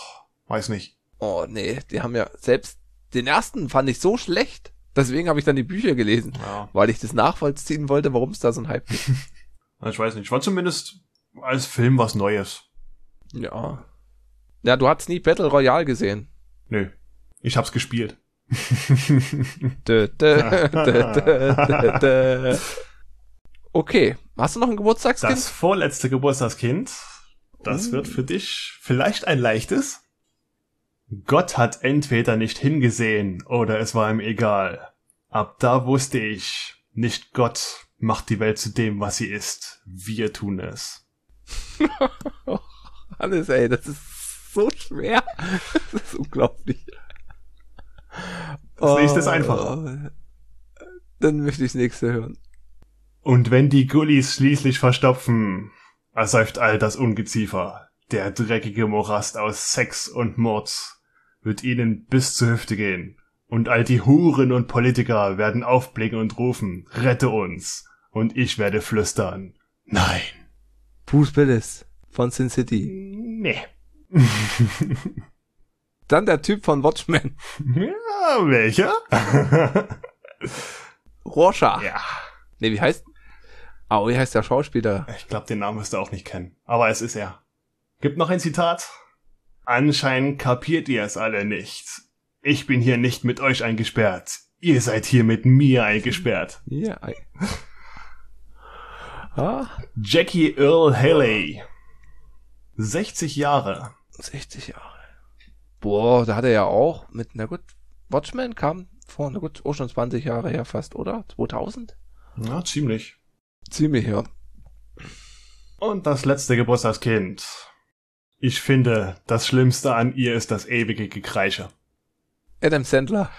[SPEAKER 1] weiß nicht.
[SPEAKER 2] Oh nee, die haben ja selbst den ersten fand ich so schlecht. Deswegen habe ich dann die Bücher gelesen,
[SPEAKER 1] Ja,
[SPEAKER 2] weil ich das nachvollziehen wollte, warum es da so ein Hype gibt.
[SPEAKER 1] Ich weiß nicht. War zumindest als Film was Neues.
[SPEAKER 2] ja. Ja, du hast nie Battle Royale gesehen.
[SPEAKER 1] Nö. Ich hab's gespielt.
[SPEAKER 2] Dö, dö, dö. Okay, hast du noch ein Geburtstagskind?
[SPEAKER 1] Das vorletzte Geburtstagskind, das
[SPEAKER 2] Uh.
[SPEAKER 1] wird für dich vielleicht ein leichtes. Gott hat entweder nicht hingesehen oder es war ihm egal. Ab da wusste ich, nicht Gott macht die Welt zu dem, was sie ist. Wir tun es.
[SPEAKER 2] Alles, ey, das ist so schwer. Das ist unglaublich.
[SPEAKER 1] Das nächste ist
[SPEAKER 2] Oh,
[SPEAKER 1] einfacher.
[SPEAKER 2] Dann möchte ich das nächste hören.
[SPEAKER 1] Und wenn die Gullis schließlich verstopfen, ersäuft all das Ungeziefer. Der dreckige Morast aus Sex und Mord wird ihnen bis zur Hüfte gehen. Und all die Huren und Politiker werden aufblicken und rufen, rette uns. Und ich werde flüstern, nein.
[SPEAKER 2] Bruce Willis von Sin City.
[SPEAKER 1] Nee.
[SPEAKER 2] Dann der Typ von Watchmen.
[SPEAKER 1] Ja, welcher?
[SPEAKER 2] Rorschach.
[SPEAKER 1] ja.
[SPEAKER 2] Nee, wie heißt? Ah, wie heißt der Schauspieler?
[SPEAKER 1] Ich glaube, den Namen wirst du auch nicht kennen. Aber es ist er. Gibt noch ein Zitat. Anscheinend kapiert ihr es alle nicht. Ich bin hier nicht mit euch eingesperrt. Ihr seid hier mit mir eingesperrt.
[SPEAKER 2] Ja. Ah,
[SPEAKER 1] Jackie Earl Haley. 60 Jahre.
[SPEAKER 2] 60 Jahre. Boah, da hat er ja auch mit, na gut, Watchmen kam vor, na gut, auch schon 20 Jahre her fast, oder? 2000?
[SPEAKER 1] Ja, ziemlich.
[SPEAKER 2] Ziemlich her.
[SPEAKER 1] Und das letzte Geburtstagskind. Ich finde, das Schlimmste an ihr ist das ewige Gekreische.
[SPEAKER 2] Adam Sandler.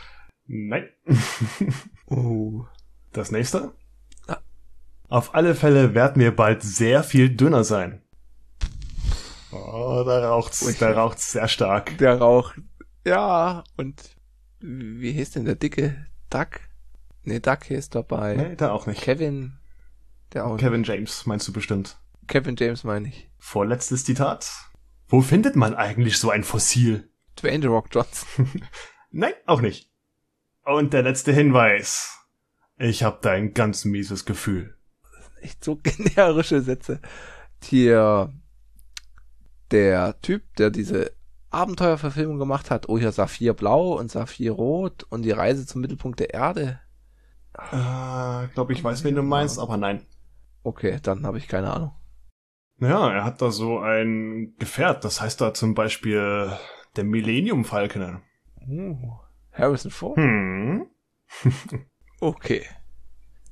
[SPEAKER 1] Nein.
[SPEAKER 2] Oh.
[SPEAKER 1] Das nächste?
[SPEAKER 2] Ah.
[SPEAKER 1] Auf alle Fälle werden wir bald sehr viel dünner sein. Oh, da raucht's, da raucht's sehr stark.
[SPEAKER 2] Der Rauch. Ja, und wie hieß denn der dicke Duck? Nee, Duck hieß dabei.
[SPEAKER 1] Nee, da auch nicht.
[SPEAKER 2] Kevin. Der auch.
[SPEAKER 1] Kevin James meinst du bestimmt.
[SPEAKER 2] Kevin James meine ich.
[SPEAKER 1] Vorletztes Zitat. Wo findet man eigentlich so ein Fossil?
[SPEAKER 2] Dwayne The Rock Johnson.
[SPEAKER 1] Nein, auch nicht. Und der letzte Hinweis. Ich hab da ein ganz mieses Gefühl.
[SPEAKER 2] Echt so generische Sätze. Hier, der Typ, der diese Abenteuerverfilmung gemacht hat. Oh, hier Saphir Blau und Saphir Rot und die Reise zum Mittelpunkt der Erde.
[SPEAKER 1] Äh, glaube ich weiß, wen du meinst, aber nein.
[SPEAKER 2] Okay, dann habe ich keine Ahnung.
[SPEAKER 1] Ja, er hat da so ein Gefährt, das heißt da zum Beispiel der Millennium Falcon.
[SPEAKER 2] Uh, Harrison Ford?
[SPEAKER 1] Hm.
[SPEAKER 2] Okay.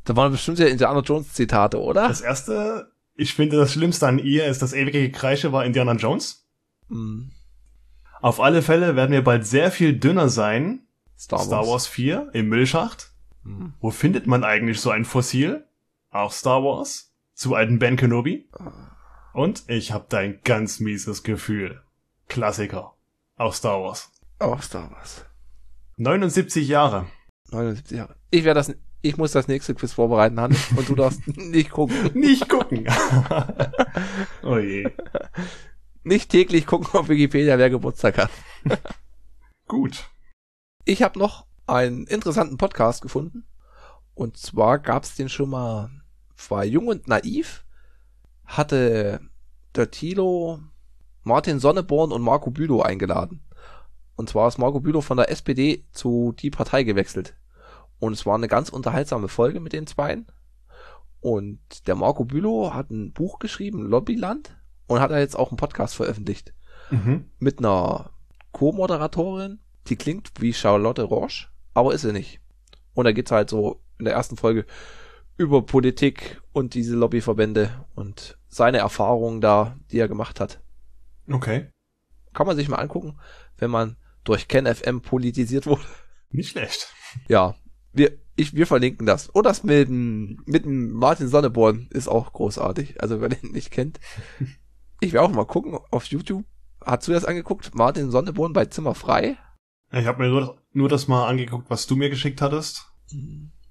[SPEAKER 2] Da waren bestimmt ja Indiana Jones Zitate, oder?
[SPEAKER 1] Das erste, ich finde das Schlimmste an ihr ist das ewige Gekreische war Indiana Jones.
[SPEAKER 2] Hm,
[SPEAKER 1] Auf alle Fälle werden wir bald sehr viel dünner sein.
[SPEAKER 2] Star Wars.
[SPEAKER 1] Star Wars 4 im Müllschacht.
[SPEAKER 2] Hm.
[SPEAKER 1] Wo findet man eigentlich so ein Fossil? Auch Star Wars. Zu alten Ben Kenobi. Und ich habe da ein ganz mieses Gefühl. Klassiker. Auch Star Wars.
[SPEAKER 2] Auch Star Wars.
[SPEAKER 1] 79 Jahre.
[SPEAKER 2] 79 Jahre. Ich werde das, ich muss das nächste Quiz vorbereiten, Hannes, und du darfst nicht gucken.
[SPEAKER 1] Nicht gucken. oh je.
[SPEAKER 2] Nicht täglich gucken auf Wikipedia, wer Geburtstag hat.
[SPEAKER 1] Gut.
[SPEAKER 2] Ich habe noch einen interessanten Podcast gefunden. Und zwar gab's den schon mal, war Jung und Naiv, hatte der Thilo Martin Sonneborn und Marco Bülow eingeladen. Und zwar ist Marco Bülow von der SPD zu die Partei gewechselt. Und es war eine ganz unterhaltsame Folge mit den Zweien. Und der Marco Bülow hat ein Buch geschrieben, Lobbyland, und hat da jetzt auch einen Podcast veröffentlicht
[SPEAKER 1] Mhm.
[SPEAKER 2] mit einer Co-Moderatorin, die klingt wie Charlotte Roche, aber ist sie nicht. Und da geht's halt so in der ersten Folge über Politik und diese Lobbyverbände und seine Erfahrungen da, die er gemacht hat.
[SPEAKER 1] Okay.
[SPEAKER 2] Kann man sich mal angucken, wenn man durch KenFM politisiert wurde.
[SPEAKER 1] Nicht schlecht.
[SPEAKER 2] Ja, wir, ich, wir verlinken das. Und das mit, mit dem Martin Sonneborn ist auch großartig. Also wer den nicht kennt. Ich werde auch mal gucken auf YouTube. Hast du das angeguckt? Martin Sonneborn bei Zimmer frei?
[SPEAKER 1] Ich habe mir nur, nur das mal angeguckt, was du mir geschickt hattest.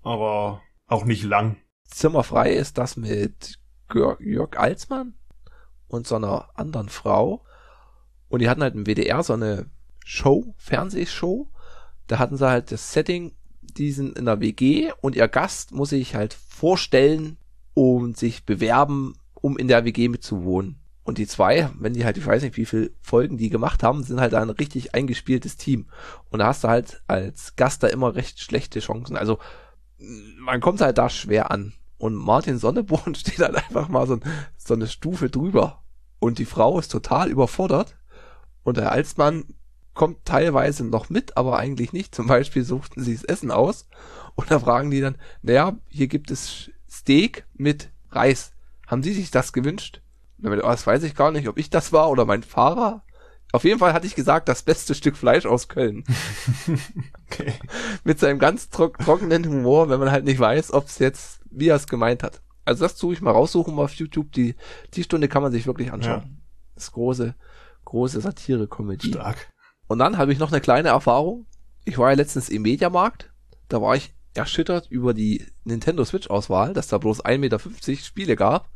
[SPEAKER 1] Aber auch nicht lang.
[SPEAKER 2] Zimmer frei ist das mit Jörg, Jörg Alsmann und so einer anderen Frau. Und die hatten halt im WDR so eine Show, Fernsehshow. Da hatten sie halt das Setting, die sind in der WG und ihr Gast muss sich halt vorstellen und sich bewerben, um in der WG mitzuwohnen. Und die zwei, wenn die halt, ich weiß nicht, wie viele Folgen die gemacht haben, sind halt ein richtig eingespieltes Team. Und da hast du halt als Gast da immer recht schlechte Chancen. Also man kommt halt da schwer an. Und Martin Sonneborn steht halt einfach mal so, so eine Stufe drüber. Und die Frau ist total überfordert. Und der Alsmann kommt teilweise noch mit, aber eigentlich nicht. Zum Beispiel suchten sie das Essen aus. Und da fragen die dann, naja, hier gibt es Steak mit Reis. Haben Sie sich das gewünscht? Und dann, meinte, oh, das weiß ich gar nicht, ob ich das war oder mein Fahrer. Auf jeden Fall hatte ich gesagt, das beste Stück Fleisch aus Köln.
[SPEAKER 1] Okay.
[SPEAKER 2] mit seinem ganz trock trockenen Humor, wenn man halt nicht weiß, ob es jetzt, wie er es gemeint hat. Also das tue ich mal raussuchen auf YouTube. Die, die Stunde kann man sich wirklich anschauen.
[SPEAKER 1] Ja.
[SPEAKER 2] Das ist große, große Satire-Comedy.
[SPEAKER 1] Stark.
[SPEAKER 2] Und dann habe ich noch eine kleine Erfahrung. Ich war ja letztens im Mediamarkt. Da war ich erschüttert über die Nintendo Switch-Auswahl, dass da bloß 1,50 Meter Spiele gab.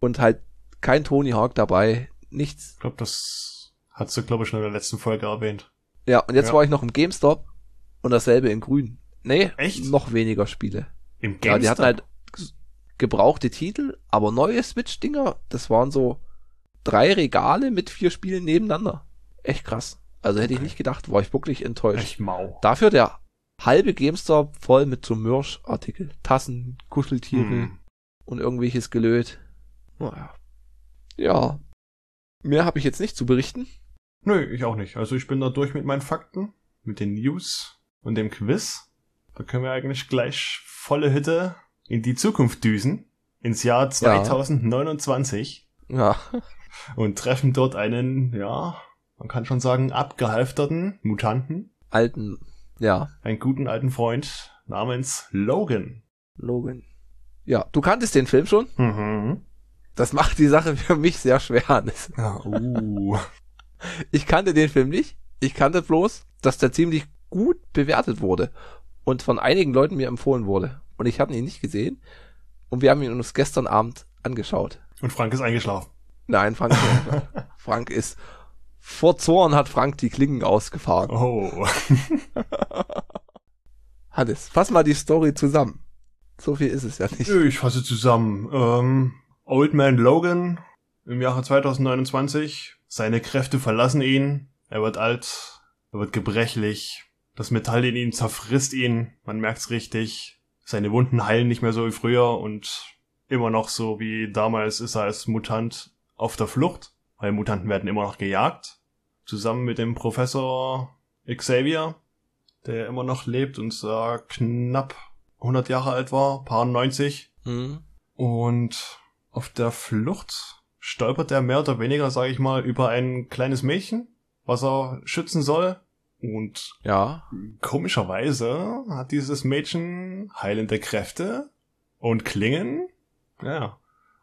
[SPEAKER 2] Und halt kein Tony Hawk dabei. Nichts.
[SPEAKER 1] Ich glaube, das hast du, glaube ich, schon in der letzten Folge erwähnt.
[SPEAKER 2] Ja, und jetzt
[SPEAKER 1] Ja.
[SPEAKER 2] war ich noch im GameStop und dasselbe in grün. Nee,
[SPEAKER 1] Echt?
[SPEAKER 2] noch weniger Spiele.
[SPEAKER 1] Im
[SPEAKER 2] Ja,
[SPEAKER 1] GameStop.
[SPEAKER 2] die hatten halt gebrauchte Titel, aber neue Switch-Dinger, das waren so drei Regale mit vier Spielen nebeneinander. Echt krass. Also hätte ich
[SPEAKER 1] Okay.
[SPEAKER 2] nicht gedacht, war ich wirklich enttäuscht.
[SPEAKER 1] Echt mau.
[SPEAKER 2] Dafür der halbe GameStop voll mit so Mörsch-Artikel. Tassen, Kuscheltiere
[SPEAKER 1] Hm.
[SPEAKER 2] und irgendwelches Gelöt. Naja. Ja. Mehr habe ich jetzt nicht zu berichten.
[SPEAKER 1] Nö, ich auch nicht. Also ich bin da durch mit meinen Fakten, mit den News und dem Quiz. Da können wir eigentlich gleich volle Hütte in die Zukunft düsen. Ins Jahr 2029.
[SPEAKER 2] Ja.
[SPEAKER 1] Und treffen dort einen, ja, man kann schon sagen, abgehalfterten Mutanten.
[SPEAKER 2] Alten, ja,
[SPEAKER 1] Einen guten alten Freund namens Logan.
[SPEAKER 2] Logan. Ja, du kanntest den Film schon?
[SPEAKER 1] Mhm.
[SPEAKER 2] Das macht die Sache für mich sehr schwer, Hannes.
[SPEAKER 1] Ja, uh.
[SPEAKER 2] Ich kannte den Film nicht. Ich kannte bloß, dass der ziemlich gut bewertet wurde und von einigen Leuten mir empfohlen wurde. Und ich habe ihn nicht gesehen. Und wir haben ihn uns gestern Abend angeschaut.
[SPEAKER 1] Und Frank ist eingeschlafen.
[SPEAKER 2] Nein, Frank, Frank ist vor Zorn hat Frank die Klingen ausgefahren.
[SPEAKER 1] Oh.
[SPEAKER 2] Hannes, fass mal die Story zusammen. So viel ist es ja nicht.
[SPEAKER 1] Ich fasse zusammen. Ähm, Old Man Logan im Jahre 2029. Seine Kräfte verlassen ihn Er wird alt, er wird gebrechlich, das Metall in ihm zerfrisst ihn, man merkt's richtig. Seine Wunden heilen nicht mehr so wie früher und immer noch so wie damals ist er als Mutant auf der Flucht, weil Mutanten werden immer noch gejagt. Zusammen mit dem Professor Xavier, der immer noch lebt und äh, knapp 100 Jahre alt war, paar 90.
[SPEAKER 2] Mhm.
[SPEAKER 1] Und auf der Flucht stolpert er mehr oder weniger, sage ich mal, über ein kleines Mädchen, was er schützen soll. Und
[SPEAKER 2] Ja.
[SPEAKER 1] komischerweise hat dieses Mädchen heilende Kräfte und Klingen. Ja.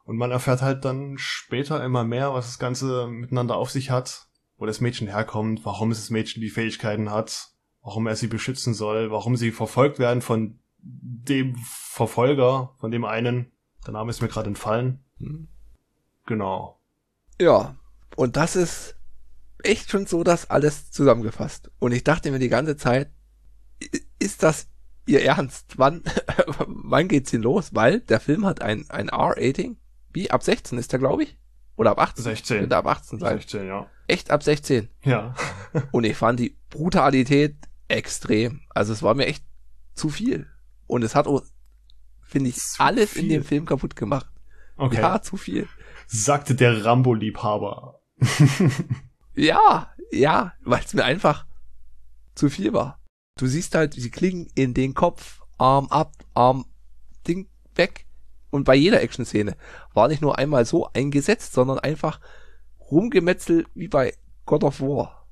[SPEAKER 1] Und man erfährt halt dann später immer mehr, was das Ganze miteinander auf sich hat, wo das Mädchen herkommt, warum das Mädchen die Fähigkeiten hat, warum er sie beschützen soll, warum sie verfolgt werden von dem Verfolger, von dem einen. Der Name ist mir gerade entfallen.
[SPEAKER 2] Mhm.
[SPEAKER 1] Genau.
[SPEAKER 2] Ja. Und das ist echt schon so das alles zusammengefasst. Und ich dachte mir die ganze Zeit, ist das ihr Ernst? Wann, wann geht's denn los? Weil der Film hat ein, ein R-Rating. Wie? Ab 16 ist der, glaube ich? Oder ab 18?
[SPEAKER 1] 16.
[SPEAKER 2] Könnte ab 18 sein.
[SPEAKER 1] 16, ja.
[SPEAKER 2] Echt ab 16.
[SPEAKER 1] Ja.
[SPEAKER 2] Und ich fand die Brutalität extrem. Also es war mir echt zu viel. Und es hat auch, finde ich,
[SPEAKER 1] Zu
[SPEAKER 2] alles in
[SPEAKER 1] viel?
[SPEAKER 2] dem Film kaputt gemacht.
[SPEAKER 1] Okay.
[SPEAKER 2] Ja, zu viel.
[SPEAKER 1] Sagte der Rambo-Liebhaber.
[SPEAKER 2] Ja, ja, weil es mir einfach zu viel war. Du siehst halt, sie klingen in den Kopf, Arm ab, Arm, Ding weg. Und bei jeder Action-Szene war nicht nur einmal so eingesetzt, sondern einfach rumgemetzelt wie bei God of War.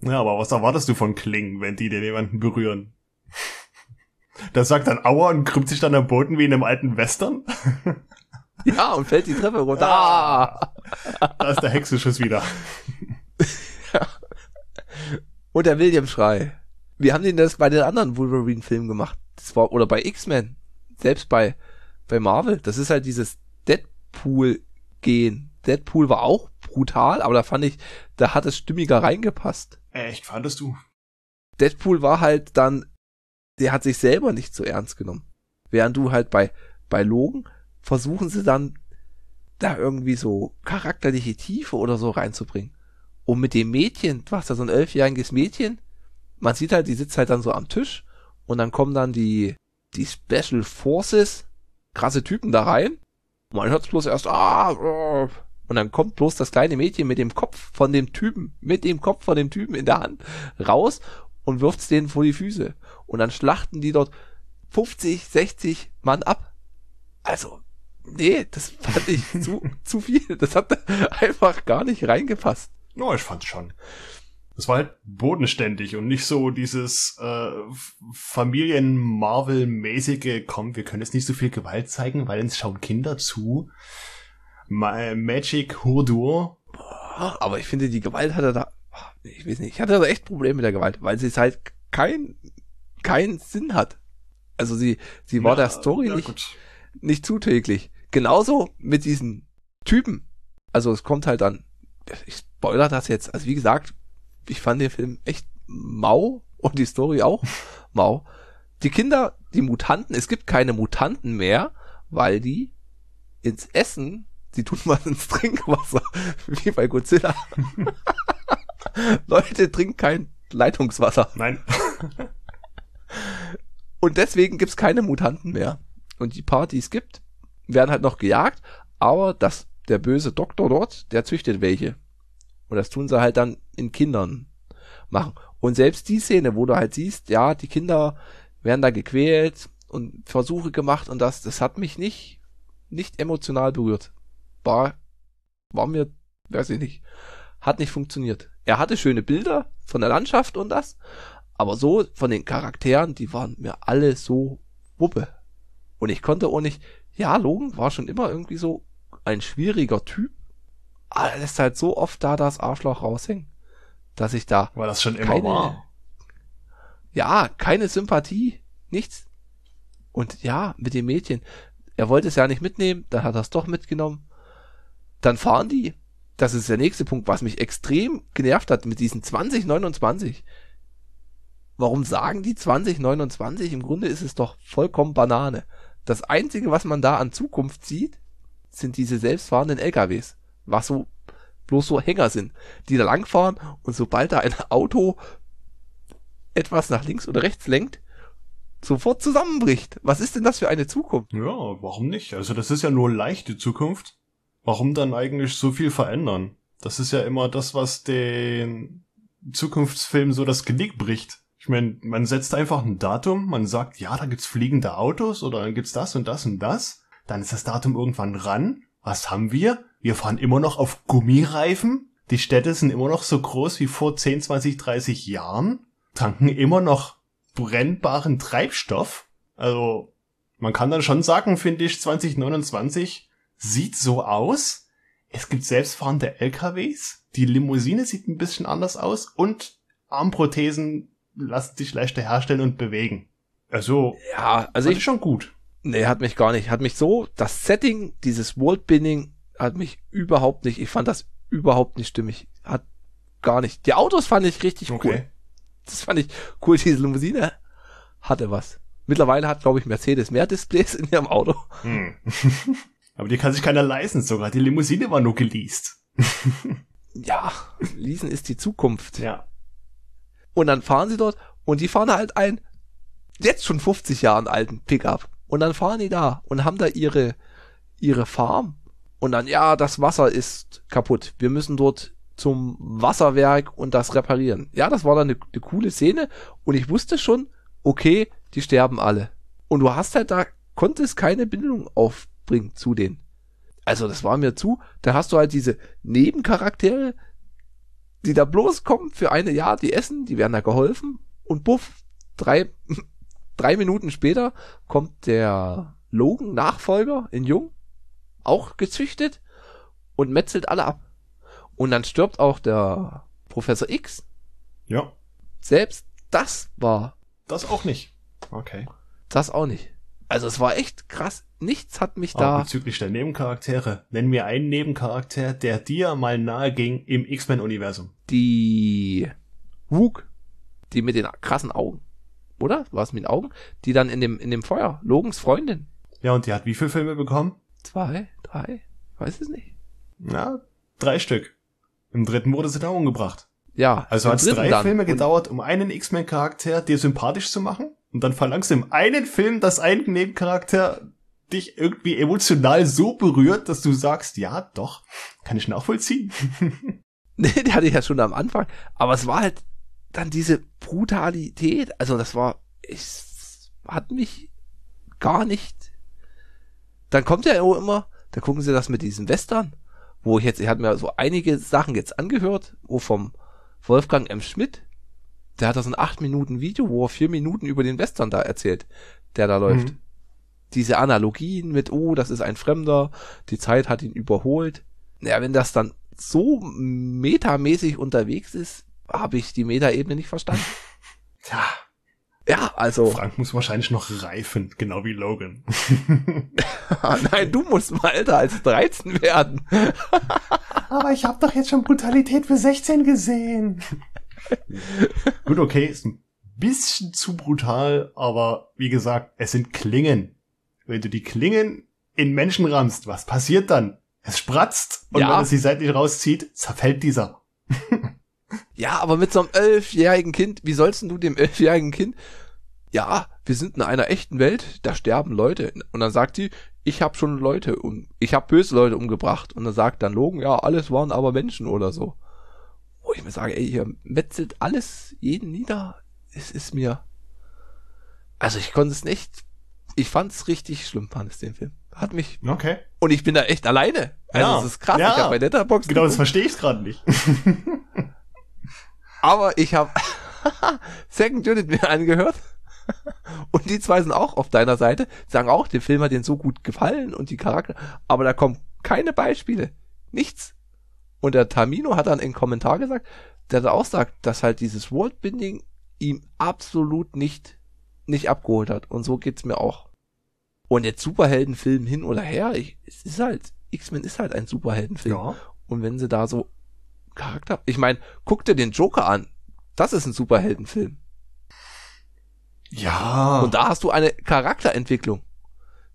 [SPEAKER 1] Ja, aber was erwartest du von Klingen, wenn die den jemanden berühren? Das sagt dann Aua und krümmt sich dann am Boden wie in einem alten Western.
[SPEAKER 2] Ja, und fällt die Treppe runter. Ah!
[SPEAKER 1] Da ist der Hexenschuss wieder.
[SPEAKER 2] Und der William-Schrei. Wie haben die das bei den anderen Wolverine-Filmen gemacht? Das war, oder bei X-Men. Selbst bei, bei Marvel. Das ist halt dieses Deadpool-Gehen. Deadpool war auch brutal, aber da fand ich, da hat es stimmiger reingepasst.
[SPEAKER 1] Echt, fandest du?
[SPEAKER 2] Deadpool war halt dann, der hat sich selber nicht so ernst genommen. Während du halt bei, bei Logan versuchen sie dann, da irgendwie so charakterliche Tiefe oder so reinzubringen. Und mit dem Mädchen, du hast da so ein elfjähriges Mädchen, man sieht halt, die sitzt halt dann so am Tisch und dann kommen dann die, die Special Forces, krasse Typen da rein. Man hört bloß erst, ah, ah, und dann kommt bloß das kleine Mädchen mit dem Kopf von dem Typen, mit dem Kopf von dem Typen in der Hand raus und wirft's denen vor die Füße. Und dann schlachten die dort 50, 60 Mann ab. Also, nee, das fand ich zu, zu viel. Das hat einfach gar nicht reingepasst.
[SPEAKER 1] No, ich fand's schon. Das war halt bodenständig und nicht so dieses äh, Familien-Marvel-mäßige, komm, wir können jetzt nicht so viel Gewalt zeigen, weil uns schauen Kinder zu. Ma Magic Hurdur.
[SPEAKER 2] Aber ich finde, die Gewalt hatte da, ich weiß nicht, ich hatte da echt Probleme mit der Gewalt, weil sie es halt kein, keinen Sinn hat. Also sie, sie war der Story
[SPEAKER 1] ja,
[SPEAKER 2] nicht,
[SPEAKER 1] gut.
[SPEAKER 2] nicht zuträglich. Genauso mit diesen Typen. Also es kommt halt dann, ich spoiler das jetzt, also wie gesagt, ich fand den Film echt mau und die Story auch mau. Die Kinder, die Mutanten, es gibt keine Mutanten mehr, weil die ins Essen, die tun was ins Trinkwasser, wie bei Godzilla. Leute, trinkt kein Leitungswasser.
[SPEAKER 1] Nein.
[SPEAKER 2] Und deswegen gibt's keine Mutanten mehr. Und die paar, die es gibt, werden halt noch gejagt, aber das, der böse Doktor dort, der züchtet welche. Und das tun sie halt dann in Kindern machen. Und selbst die Szene, wo du halt siehst, ja, die Kinder werden da gequält und Versuche gemacht und das, das hat mich nicht, nicht emotional berührt. War, war mir, weiß ich nicht, hat nicht funktioniert. Er hatte schöne Bilder von der Landschaft und das, aber so von den Charakteren, die waren mir alle so wuppe. Und ich konnte auch nicht, ja, Logan war schon immer irgendwie so ein schwieriger Typ, er lässt halt so oft da das Arschloch raushängen, dass ich da,
[SPEAKER 1] Weil das schon immer
[SPEAKER 2] Keine-
[SPEAKER 1] war.
[SPEAKER 2] ja, keine Sympathie, nichts. Und ja, mit dem Mädchen, er wollte es ja nicht mitnehmen, dann hat er es doch mitgenommen. Dann fahren die. Das ist der nächste Punkt, was mich extrem genervt hat mit diesen 2029. Warum sagen die 2029? Im Grunde ist es doch vollkommen Banane. Das einzige, was man da an Zukunft sieht, sind diese selbstfahrenden LKWs. Was so bloß so Hänger sind, die da langfahren und sobald da ein Auto etwas nach links oder rechts lenkt, sofort zusammenbricht. Was ist denn das für eine Zukunft?
[SPEAKER 1] Ja, warum nicht? Also das ist ja nur leichte Zukunft. Warum dann eigentlich so viel verändern? Das ist ja immer das, was den Zukunftsfilm so das Genick bricht. Ich meine, man setzt einfach ein Datum, man sagt, ja, da gibt's fliegende Autos oder dann gibt's das und das und das. Dann ist das Datum irgendwann ran. Was haben wir? Wir fahren immer noch auf Gummireifen. Die Städte sind immer noch so groß wie vor 10, 20, 30 Jahren. Tanken immer noch brennbaren Treibstoff. Also, man kann dann schon sagen, finde ich, 2029 sieht so aus. Es gibt selbstfahrende LKWs. Die Limousine sieht ein bisschen anders aus und Armprothesen lassen sich leichter herstellen und bewegen. Also,
[SPEAKER 2] Ja, also ich,
[SPEAKER 1] ich schon gut.
[SPEAKER 2] nee, hat mich gar nicht, hat mich so, das Setting, dieses Worldbinding hat mich überhaupt nicht, ich fand das überhaupt nicht stimmig. Hat gar nicht. Die Autos fand ich richtig cool. Das fand ich cool, diese Limousine hatte was. Mittlerweile hat, glaube ich, Mercedes mehr Displays in ihrem Auto.
[SPEAKER 1] Hm. Aber die kann sich keiner leisten sogar. Die Limousine war nur geleast.
[SPEAKER 2] Ja, Leasen ist die Zukunft.
[SPEAKER 1] Ja.
[SPEAKER 2] Und dann fahren sie dort und die fahren halt ein jetzt schon 50 Jahren alten Pickup. Und dann fahren die da und haben da ihre, ihre Farm. Und dann, ja, das Wasser ist kaputt. Wir müssen dort zum Wasserwerk und das reparieren. Ja, das war dann eine, eine coole Szene. Und ich wusste schon, okay, die sterben alle. Und du hast halt da, konntest keine Bindung aufbringen zu denen. Also das war mir zu. Da hast du halt diese Nebencharaktere, die da bloß kommen für eine, ja, die essen, die werden da geholfen und buff, drei, drei Minuten später kommt der Logan-Nachfolger in Jung, auch gezüchtet und metzelt alle ab. Und dann stirbt auch der Professor X.
[SPEAKER 1] Ja.
[SPEAKER 2] Selbst das war
[SPEAKER 1] Das auch nicht. Okay.
[SPEAKER 2] das auch nicht. Also es war echt krass. Nichts hat mich
[SPEAKER 1] Aber
[SPEAKER 2] da.
[SPEAKER 1] bezüglich der Nebencharaktere, nenn mir einen Nebencharakter, der dir mal nahe ging im X-Men-Universum.
[SPEAKER 2] die Wook, die mit den krassen Augen, oder? War es mit den Augen? Die dann in dem, in dem Feuer, Logans Freundin.
[SPEAKER 1] Ja, und die hat wie viele Filme bekommen?
[SPEAKER 2] Zwei, drei, weiß es nicht.
[SPEAKER 1] Na, drei Stück. Im dritten wurde sie da umgebracht.
[SPEAKER 2] Ja,
[SPEAKER 1] Also hat es drei
[SPEAKER 2] dann.
[SPEAKER 1] Filme gedauert, um einen X-Men-Charakter dir sympathisch zu machen? Und dann verlangst du im einen Film, dass ein Nebencharakter dich irgendwie emotional so berührt, dass du sagst, ja, doch, kann ich nachvollziehen.
[SPEAKER 2] Nee, der hatte ich ja schon am Anfang. Aber es war halt dann diese Brutalität. Also das war, es hat mich gar nicht. Dann kommt ja immer, da gucken sie das mit diesem Western, wo ich jetzt, ich hatte mir so einige Sachen jetzt angehört, wo vom Wolfgang M. Schmidt, der hat da so ein 8 Minuten Video, wo er vier Minuten über den Western da erzählt, der da läuft.
[SPEAKER 1] Mhm.
[SPEAKER 2] Diese Analogien mit, oh, das ist ein Fremder, die Zeit hat ihn überholt. Naja, wenn das dann so metamäßig unterwegs ist, habe ich die Metaebene nicht verstanden.
[SPEAKER 1] Tja,
[SPEAKER 2] Ja, also,
[SPEAKER 1] Frank muss wahrscheinlich noch reifen, genau wie Logan.
[SPEAKER 2] nein, du musst mal älter als 13 werden.
[SPEAKER 1] Aber ich habe doch jetzt schon Brutalität für 16 gesehen. Gut, okay, ist ein bisschen zu brutal, aber wie gesagt, es sind Klingen. Wenn du die Klingen in Menschen rammst, was passiert dann? Es spratzt und
[SPEAKER 2] Ja.
[SPEAKER 1] wenn es sie seitlich rauszieht, zerfällt dieser.
[SPEAKER 2] Ja, aber mit so einem elfjährigen Kind, wie sollst denn du dem elfjährigen Kind, ja, wir sind in einer echten Welt, da sterben Leute. Und dann sagt die, ich habe schon Leute um, ich habe böse Leute umgebracht. Und dann sagt dann Logan, ja, alles waren aber Menschen oder so. Wo ich mir sage, ey, ihr metzelt alles, jeden nieder. Es ist mir, also ich konnte es nicht, ich fand es richtig schlimm, fand es den Film. Hat mich,
[SPEAKER 1] Okay.
[SPEAKER 2] und ich bin da echt alleine. Also
[SPEAKER 1] Ja.
[SPEAKER 2] es ist krass,
[SPEAKER 1] Ja.
[SPEAKER 2] ich habe bei Letterboxd
[SPEAKER 1] Genau, das verstehe ich gerade nicht.
[SPEAKER 2] Aber ich habe Second Unit mir angehört. Und die zwei sind auch auf deiner Seite, sagen auch, der Film hat denen so gut gefallen und die Charakter, aber da kommen keine Beispiele. Nichts. Und der Tamino hat dann einen Kommentar gesagt, der da auch sagt, dass halt dieses Worldbinding ihm absolut nicht, nicht abgeholt hat. Und so geht's mir auch. Und jetzt Superheldenfilm hin oder her, ich, es ist halt, X-Men ist halt ein Superheldenfilm.
[SPEAKER 1] ja.
[SPEAKER 2] Und wenn sie da so Charakter, ich meine, guck dir den Joker an. Das ist ein Superheldenfilm.
[SPEAKER 1] Ja,
[SPEAKER 2] Und da hast du eine Charakterentwicklung.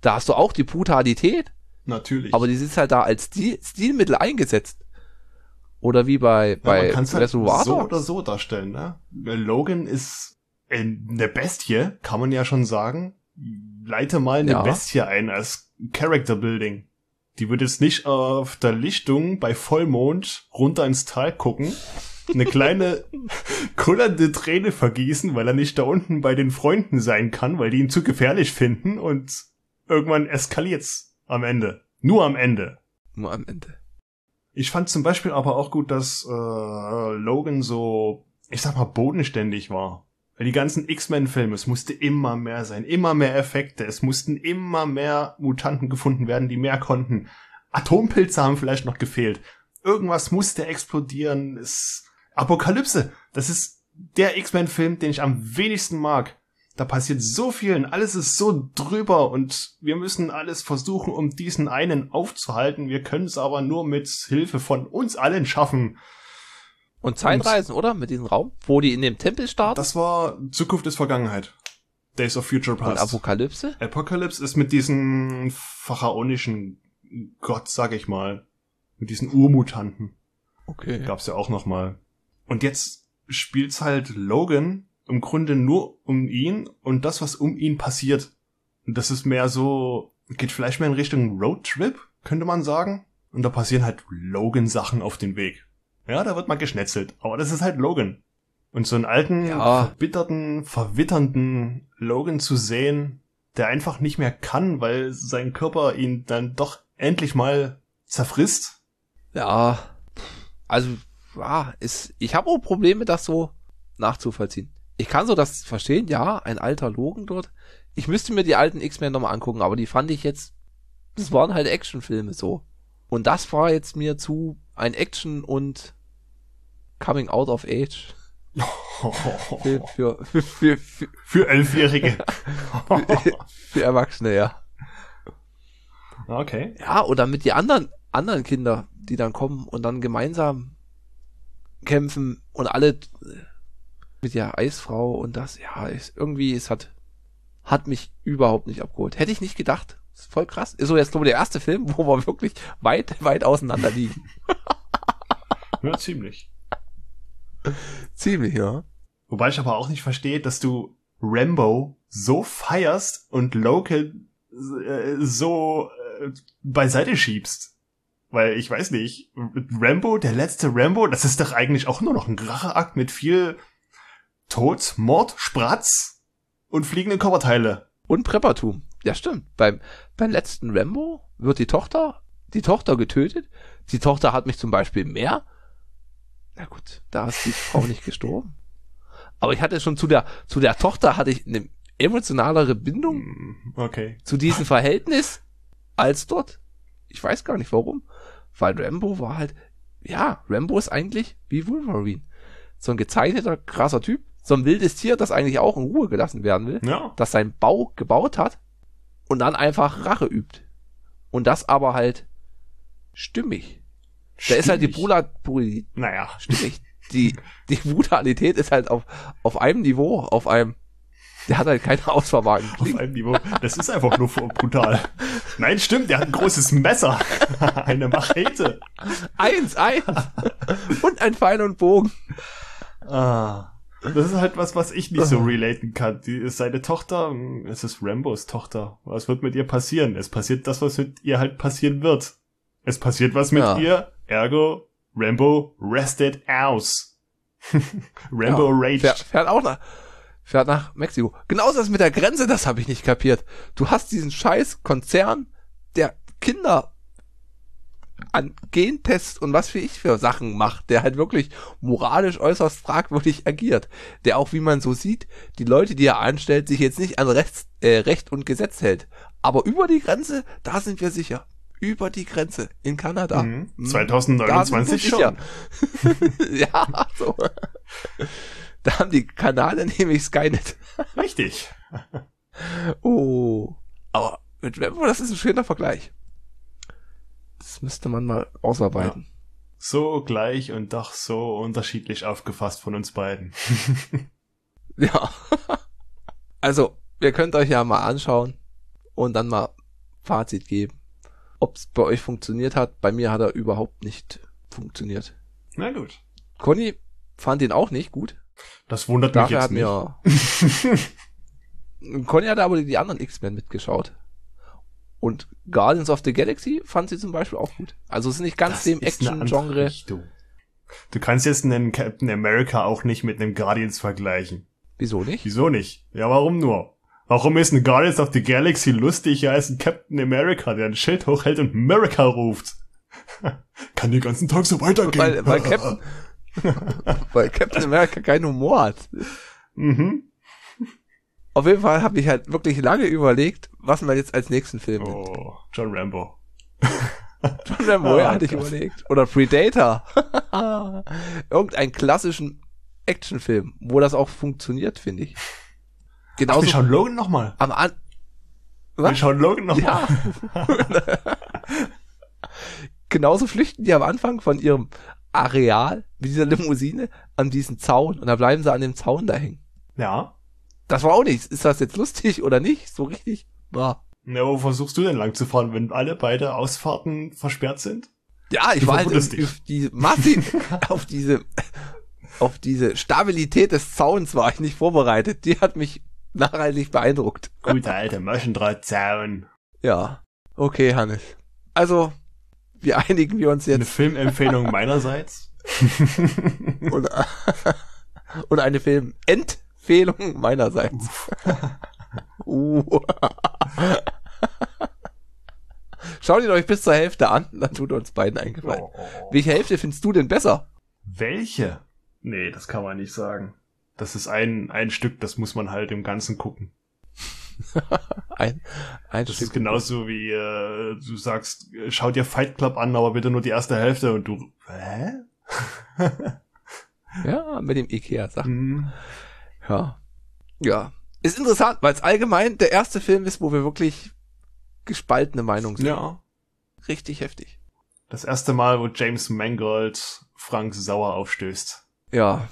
[SPEAKER 2] Da hast du auch die Brutalität,
[SPEAKER 1] natürlich.
[SPEAKER 2] aber die ist halt da als Stil, Stilmittel eingesetzt. Oder wie bei, bei
[SPEAKER 1] ja, man kann's halt
[SPEAKER 2] Reservoir
[SPEAKER 1] so oder so darstellen, ne? Logan ist eine Bestie, kann man ja schon sagen. Leite mal eine
[SPEAKER 2] Ja.
[SPEAKER 1] Bestie ein als Character Building. Die wird jetzt nicht auf der Lichtung bei Vollmond runter ins Tal gucken, eine kleine kullernde Träne vergießen, weil er nicht da unten bei den Freunden sein kann, weil die ihn zu gefährlich finden und irgendwann eskaliert's am Ende. Nur am Ende.
[SPEAKER 2] Nur am Ende.
[SPEAKER 1] Ich fand zum Beispiel aber auch gut, dass äh, Logan so, ich sag mal, bodenständig war. Weil die ganzen X-Men-Filme, es musste immer mehr sein, immer mehr Effekte, es mussten immer mehr Mutanten gefunden werden, die mehr konnten. Atompilze haben vielleicht noch gefehlt. Irgendwas musste explodieren. Es Apokalypse, das ist der X-Men-Film, den ich am wenigsten mag. Da passiert so viel und alles ist so drüber und wir müssen alles versuchen, um diesen einen aufzuhalten. Wir können es aber nur mit Hilfe von uns allen schaffen.
[SPEAKER 2] Und Zeitreisen, oder? Mit diesem Raum, wo die in dem Tempel starten.
[SPEAKER 1] Das war Zukunft ist Vergangenheit. Days of Future
[SPEAKER 2] und
[SPEAKER 1] Past.
[SPEAKER 2] Apokalypse.
[SPEAKER 1] Apocalypse ist mit diesem pharaonischen Gott, sag ich mal. Mit diesen Urmutanten.
[SPEAKER 2] Okay.
[SPEAKER 1] Gab's ja auch noch mal. Und jetzt spielt's halt Logan im Grunde nur um ihn und das, was um ihn passiert. Und das ist mehr so, geht vielleicht mehr in Richtung Roadtrip, könnte man sagen. Und da passieren halt Logan-Sachen auf dem Weg. Ja, da wird mal geschnetzelt. Aber das ist halt Logan. Und so einen alten,
[SPEAKER 2] Ja.
[SPEAKER 1] verbitterten, verwitternden Logan zu sehen, der einfach nicht mehr kann, weil sein Körper ihn dann doch endlich mal zerfrisst.
[SPEAKER 2] Ja. Also, ja, ist, ich habe auch Probleme, das so nachzuvollziehen. Ich kann so das verstehen, ja, ein alter Logan dort. Ich müsste mir die alten X-Men nochmal angucken, aber die fand ich jetzt, das waren halt Actionfilme so. Und das war jetzt mir zu ein Action und Coming Out of Age für, für, für, für,
[SPEAKER 1] Für Elfjährige.
[SPEAKER 2] für Erwachsene, ja.
[SPEAKER 1] okay.
[SPEAKER 2] Ja, oder mit die anderen, anderen Kinder, die dann kommen und dann gemeinsam kämpfen und alle mit der Eisfrau und das, ja, ist, irgendwie, es hat, hat mich überhaupt nicht abgeholt. Hätte ich nicht gedacht. Ist voll krass. Ist so jetzt, glaube ich, der erste Film, wo wir wirklich weit, weit auseinander liegen.
[SPEAKER 1] Ja, ziemlich.
[SPEAKER 2] Ziemlich, ja.
[SPEAKER 1] Wobei ich aber auch nicht verstehe, dass du Rambo so feierst und Local äh, so äh, beiseite schiebst. Weil ich weiß nicht, Rambo, der letzte Rambo, das ist doch eigentlich auch nur noch ein Racheakt mit viel Tod, Mord, Spratz und fliegende Körperteile.
[SPEAKER 2] Und Preppertum. Ja, stimmt. Beim, beim letzten Rambo wird die Tochter, die Tochter getötet. Die Tochter hat mich zum Beispiel mehr. Na gut, da ist die Frau nicht gestorben. Aber ich hatte schon zu der, zu der Tochter hatte ich eine emotionalere Bindung
[SPEAKER 1] Hm, Okay.
[SPEAKER 2] zu diesem Verhältnis als dort. Ich weiß gar nicht warum. Weil Rambo war halt, ja, Rambo ist eigentlich wie Wolverine. So ein gezeichneter, krasser Typ. So ein wildes Tier, das eigentlich auch in Ruhe gelassen werden will
[SPEAKER 1] Ja.
[SPEAKER 2] das sein Bau gebaut hat und dann einfach Rache übt. Und das aber halt stimmig. Da ist halt die
[SPEAKER 1] Stimmig.
[SPEAKER 2] Bruli,
[SPEAKER 1] Naja.
[SPEAKER 2] stimmig. Die, die Brutalität ist halt auf, auf einem Niveau, auf einem, der hat halt keine ausfahrbaren
[SPEAKER 1] Auf einem Niveau. Das ist einfach nur brutal. Nein, stimmt, der hat ein großes Messer. Eine Machete.
[SPEAKER 2] Eins, eins. Und ein Pfeil und Bogen.
[SPEAKER 1] Ah. Das ist halt was, was ich nicht so relaten kann. Die ist seine Tochter, hm, es ist Rambos Tochter. Was wird mit ihr passieren? Es passiert das, was mit ihr halt passieren wird. Es passiert was mit
[SPEAKER 2] Ja.
[SPEAKER 1] ihr, ergo Rambo rested aus. Rambo
[SPEAKER 2] Ja,
[SPEAKER 1] raged.
[SPEAKER 2] Fährt, fährt auch nach, fährt nach Mexiko. Genauso das mit der Grenze, das habe ich nicht kapiert. Du hast diesen scheiß Konzern, der Kinder an Gentests und was für ich für Sachen macht, der halt wirklich moralisch äußerst fragwürdig agiert. Der auch, wie man so sieht, die Leute, die er anstellt, sich jetzt nicht an Rechts, äh, Recht und Gesetz hält. Aber über die Grenze, da sind wir sicher. Über die Grenze in Kanada.
[SPEAKER 1] Mhm.
[SPEAKER 2] Mhm.
[SPEAKER 1] 2029
[SPEAKER 2] Da
[SPEAKER 1] schon.
[SPEAKER 2] ja, so. Da haben die Kanale nämlich Skynet.
[SPEAKER 1] Richtig.
[SPEAKER 2] Oh. Aber das ist ein schöner Vergleich. Das müsste man mal ausarbeiten.
[SPEAKER 1] So gleich und doch so unterschiedlich aufgefasst von uns beiden.
[SPEAKER 2] Ja. also, ihr könnt euch ja mal anschauen und dann mal Fazit geben. Ob es bei euch funktioniert hat. Bei mir hat er überhaupt nicht funktioniert.
[SPEAKER 1] Na gut.
[SPEAKER 2] Conny fand den auch nicht gut.
[SPEAKER 1] Das wundert mich
[SPEAKER 2] Dafür
[SPEAKER 1] jetzt
[SPEAKER 2] hat
[SPEAKER 1] nicht.
[SPEAKER 2] mir Conny hat aber die anderen X-Men mitgeschaut. Und Guardians of the Galaxy fand sie zum Beispiel auch gut. Also es ist nicht ganz
[SPEAKER 1] Das
[SPEAKER 2] dem Action-Genre.
[SPEAKER 1] Du kannst jetzt einen Captain America auch nicht mit einem Guardians vergleichen.
[SPEAKER 2] Wieso nicht?
[SPEAKER 1] Wieso nicht? Ja, warum nur? Warum ist ein Guardians of the Galaxy lustiger als ein Captain America, der ein Schild hochhält und America ruft? Kann den ganzen Tag so weitergehen.
[SPEAKER 2] Weil, weil, Captain, weil Captain America keinen Humor hat.
[SPEAKER 1] mhm.
[SPEAKER 2] Auf jeden Fall habe ich halt wirklich lange überlegt, was man jetzt als nächsten Film nimmt.
[SPEAKER 1] Oh, John Rambo.
[SPEAKER 2] John Rambo, ja,
[SPEAKER 1] Oh
[SPEAKER 2] hatte ich überlegt. Oder Predator. Irgendeinen klassischen Actionfilm, wo das auch funktioniert, finde ich.
[SPEAKER 1] Ach,
[SPEAKER 2] Genauso
[SPEAKER 1] wir schauen Logan nochmal.
[SPEAKER 2] am An
[SPEAKER 1] Wir
[SPEAKER 2] Was?
[SPEAKER 1] schauen Logan nochmal.
[SPEAKER 2] Ja. Genauso flüchten die am Anfang von ihrem Areal mit dieser Limousine an diesen Zaun und da bleiben sie an dem Zaun da hängen.
[SPEAKER 1] Ja.
[SPEAKER 2] Das war auch nichts. Ist das jetzt lustig oder nicht? So richtig? Ja,
[SPEAKER 1] Na, wo versuchst du denn lang zu fahren, wenn alle beide Ausfahrten versperrt sind?
[SPEAKER 2] ja ich war halt auf die massiv auf diese auf diese Stabilität des Zauns war ich nicht vorbereitet. Die hat mich nachhaltig beeindruckt.
[SPEAKER 1] Gute alte Maschendrahtzaun.
[SPEAKER 2] Ja. Okay, Hannes. Also, wie einigen wir uns
[SPEAKER 1] Eine
[SPEAKER 2] jetzt
[SPEAKER 1] Filmempfehlung meinerseits.
[SPEAKER 2] und, und eine Filmentfehlung meinerseits. Uh. Schaut ihn euch bis zur Hälfte an, dann tut uns beiden eingefallen.
[SPEAKER 1] Oh.
[SPEAKER 2] Welche Hälfte findest du denn besser?
[SPEAKER 1] Welche? Nee, das kann man nicht sagen. Das ist ein, ein Stück, das muss man halt im Ganzen gucken.
[SPEAKER 2] Ein, ein
[SPEAKER 1] Das
[SPEAKER 2] Stück.
[SPEAKER 1] ist genauso wie äh, du sagst, äh, schau dir Fight Club an, aber bitte nur die erste Hälfte und du. Hä?
[SPEAKER 2] Ja, mit dem Ikea-Sachen.
[SPEAKER 1] Hm.
[SPEAKER 2] Ja. Ja. Ist interessant, weil es allgemein der erste Film ist, wo wir wirklich gespaltene Meinungen sind.
[SPEAKER 1] Ja.
[SPEAKER 2] Richtig heftig.
[SPEAKER 1] Das erste Mal, wo James Mangold Frank sauer aufstößt.
[SPEAKER 2] Ja.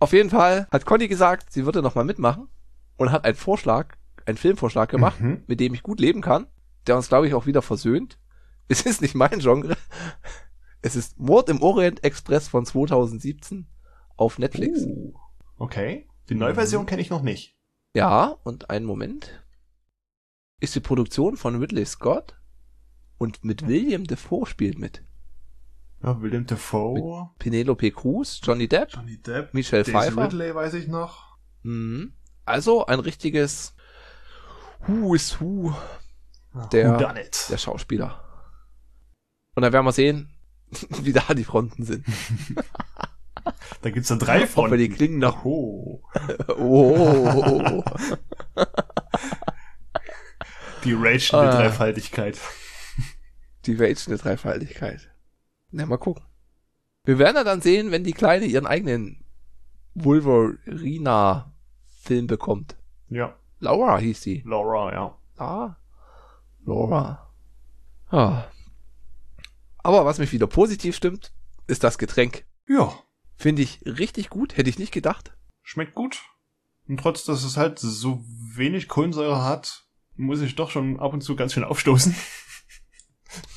[SPEAKER 2] Auf jeden Fall hat Conny gesagt, sie würde nochmal mitmachen und hat einen Vorschlag, einen Filmvorschlag gemacht,
[SPEAKER 1] Mhm.
[SPEAKER 2] mit dem ich gut leben kann, der uns, glaube ich, auch wieder versöhnt. Es ist nicht mein Genre. Es ist Mord im Orient Express von 2017 auf Netflix.
[SPEAKER 1] Uh. Okay. Die Neuversion kenne ich noch nicht.
[SPEAKER 2] Ja, und einen Moment. Ist die Produktion von Ridley Scott und mit William Defoe spielt mit.
[SPEAKER 1] Ja, William Dafoe,
[SPEAKER 2] Penelope Cruz, Johnny Depp,
[SPEAKER 1] Johnny Depp,
[SPEAKER 2] Michelle
[SPEAKER 1] Daisy
[SPEAKER 2] Pfeiffer.
[SPEAKER 1] Ridley weiß ich noch.
[SPEAKER 2] Mhm. Also ein richtiges Who is Who Der-
[SPEAKER 1] it?
[SPEAKER 2] der Schauspieler. Und dann werden wir sehen, wie da die Fronten sind.
[SPEAKER 1] Da gibt's dann drei von.
[SPEAKER 2] wir die klingen nach
[SPEAKER 1] Oh.
[SPEAKER 2] Oh.
[SPEAKER 1] Die ragende
[SPEAKER 2] Ah.
[SPEAKER 1] Dreifaltigkeit.
[SPEAKER 2] Die ragende Dreifaltigkeit. Na, mal gucken. Wir werden ja dann sehen, wenn die Kleine ihren eigenen Wolverina-Film bekommt.
[SPEAKER 1] Ja,
[SPEAKER 2] Laura hieß sie.
[SPEAKER 1] Laura, ja.
[SPEAKER 2] Ah, Laura. Ah. Aber was mich wieder positiv stimmt, ist das Getränk.
[SPEAKER 1] Ja,
[SPEAKER 2] Finde ich richtig gut, hätte ich nicht gedacht.
[SPEAKER 1] schmeckt gut. Und trotz, dass es halt so wenig Kohlensäure hat, muss ich doch schon ab und zu ganz schön aufstoßen.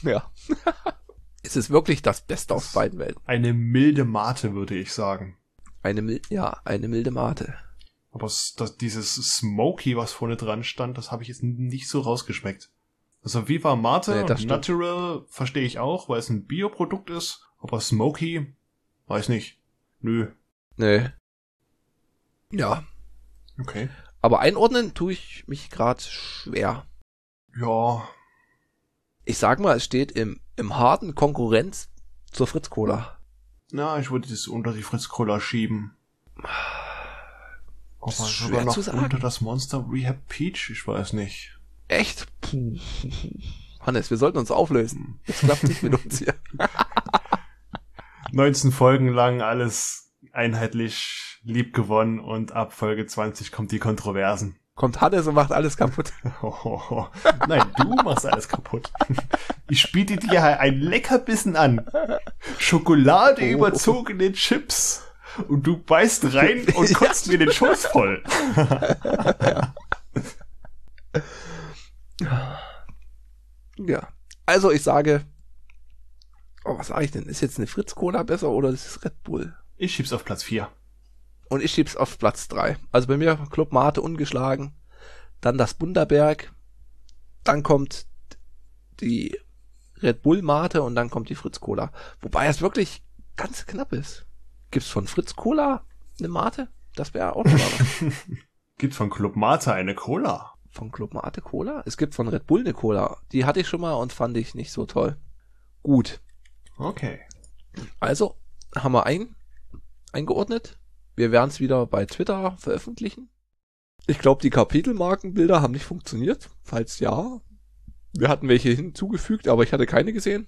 [SPEAKER 2] Ja. es ist wirklich das Beste aus beiden Welten.
[SPEAKER 1] Eine milde Mate, würde ich sagen.
[SPEAKER 2] Eine, mil ja, eine milde Mate.
[SPEAKER 1] Aber das, dieses Smoky, was vorne dran stand, das habe ich jetzt nicht so rausgeschmeckt. Also Viva Mate
[SPEAKER 2] Nee,
[SPEAKER 1] und. Natural verstehe ich auch, weil es ein Bioprodukt ist. Aber Smoky, weiß nicht. Nö.
[SPEAKER 2] Nee. Ja.
[SPEAKER 1] Okay.
[SPEAKER 2] Aber einordnen tue ich mich gerade schwer.
[SPEAKER 1] Ja,
[SPEAKER 2] Ich sag mal, es steht im, im harten Konkurrenz zur Fritz Cola.
[SPEAKER 1] na, ich würde das unter die Fritz Cola schieben.
[SPEAKER 2] Das ist
[SPEAKER 1] Aber
[SPEAKER 2] schwer
[SPEAKER 1] sogar noch
[SPEAKER 2] zu sagen.
[SPEAKER 1] unter das Monster Rehab Peach, ich weiß nicht.
[SPEAKER 2] Echt? Puh. Hannes, wir sollten uns auflösen. Das klappt nicht mit uns hier.
[SPEAKER 1] 19 Folgen lang alles einheitlich lieb gewonnen und ab Folge 20 kommt die Kontroversen.
[SPEAKER 2] Kommt Hannes und macht alles kaputt.
[SPEAKER 1] Nein, du machst alles kaputt. Ich biete dir ein Leckerbissen an. Schokolade
[SPEAKER 2] Oh.
[SPEAKER 1] überzogene Chips. Und du beißt rein und kotzt mir den Schoß voll.
[SPEAKER 2] Ja. Also ich sage, oh, was sage ich denn? Ist jetzt eine Fritz Cola besser oder ist es Red Bull?
[SPEAKER 1] Ich schieb's auf Platz 4.
[SPEAKER 2] Und ich schieb's auf Platz drei. Also bei mir Club Mate ungeschlagen, dann das Bunderberg, dann kommt die Red Bull Mate und dann kommt die Fritz Cola. Wobei es wirklich ganz knapp ist. Gibt's von Fritz Cola eine Mate? Das wäre auch noch mal.
[SPEAKER 1] Gibt von Club Mate eine Cola.
[SPEAKER 2] Von Club Mate Cola? Es gibt von Red Bull eine Cola. Die hatte ich schon mal und fand ich nicht so toll. Gut.
[SPEAKER 1] Okay.
[SPEAKER 2] Also haben wir ein, eingeordnet. Wir werden es wieder bei Twitter veröffentlichen. Ich glaube, die Kapitelmarkenbilder haben nicht funktioniert. Falls ja, wir hatten welche hinzugefügt, aber ich hatte keine gesehen.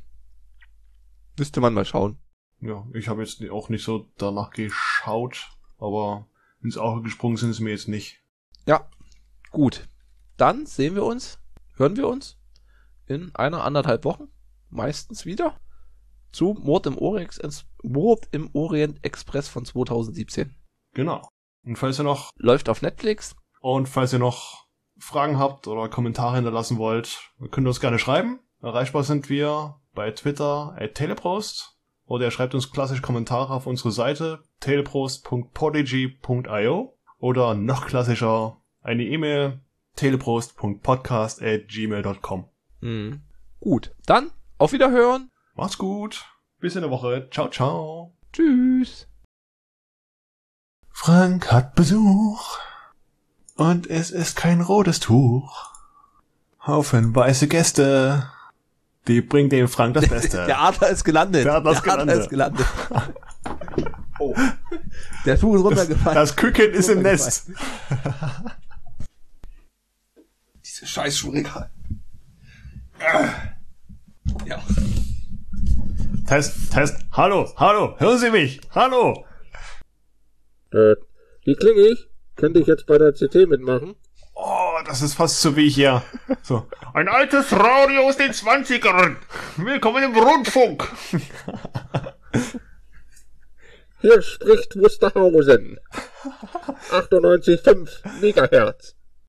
[SPEAKER 2] Müsste man mal schauen.
[SPEAKER 1] Ja, ich habe jetzt auch nicht so danach geschaut, aber ins Auge gesprungen sind es mir jetzt nicht.
[SPEAKER 2] Ja, gut. Dann sehen wir uns, hören wir uns in einer anderthalb Wochen, meistens wieder, zu Mord im, Orient, Mord im Orient Express von 2017.
[SPEAKER 1] Genau. Und falls ihr noch
[SPEAKER 2] Läuft auf Netflix.
[SPEAKER 1] und falls ihr noch Fragen habt oder Kommentare hinterlassen wollt, könnt ihr uns gerne schreiben. Erreichbar sind wir bei Twitter at Teleprost oder ihr schreibt uns klassisch Kommentare auf unsere Seite teleprost.podigy.io oder noch klassischer eine E-Mail teleprost.podcast at gmail.com.
[SPEAKER 2] Mhm. Gut, dann auf Wiederhören.
[SPEAKER 1] Macht's gut. Bis in der Woche. Ciao, ciao.
[SPEAKER 2] Tschüss.
[SPEAKER 1] Frank hat Besuch. Und es ist kein rotes Tuch. Haufen weiße Gäste. Die bringen dem Frank das Beste.
[SPEAKER 2] Der Adler ist gelandet.
[SPEAKER 1] Der Adler ist gelandet.
[SPEAKER 2] ist gelandet. oh. Der Tuch ist runtergefallen.
[SPEAKER 1] Das Küken ist im Nest.
[SPEAKER 2] Diese scheiß Schuhregal. Ja.
[SPEAKER 1] Test, Test. Hallo, hallo. Hören Sie mich? Hallo.
[SPEAKER 3] Äh, wie klinge ich? Könnte ich jetzt bei der CT mitmachen?
[SPEAKER 1] Oh, das ist fast so wie hier. So. Ein altes Radio aus den 20ern. Willkommen im Rundfunk.
[SPEAKER 3] Hier spricht Wusterhausen. 98,5 Megahertz.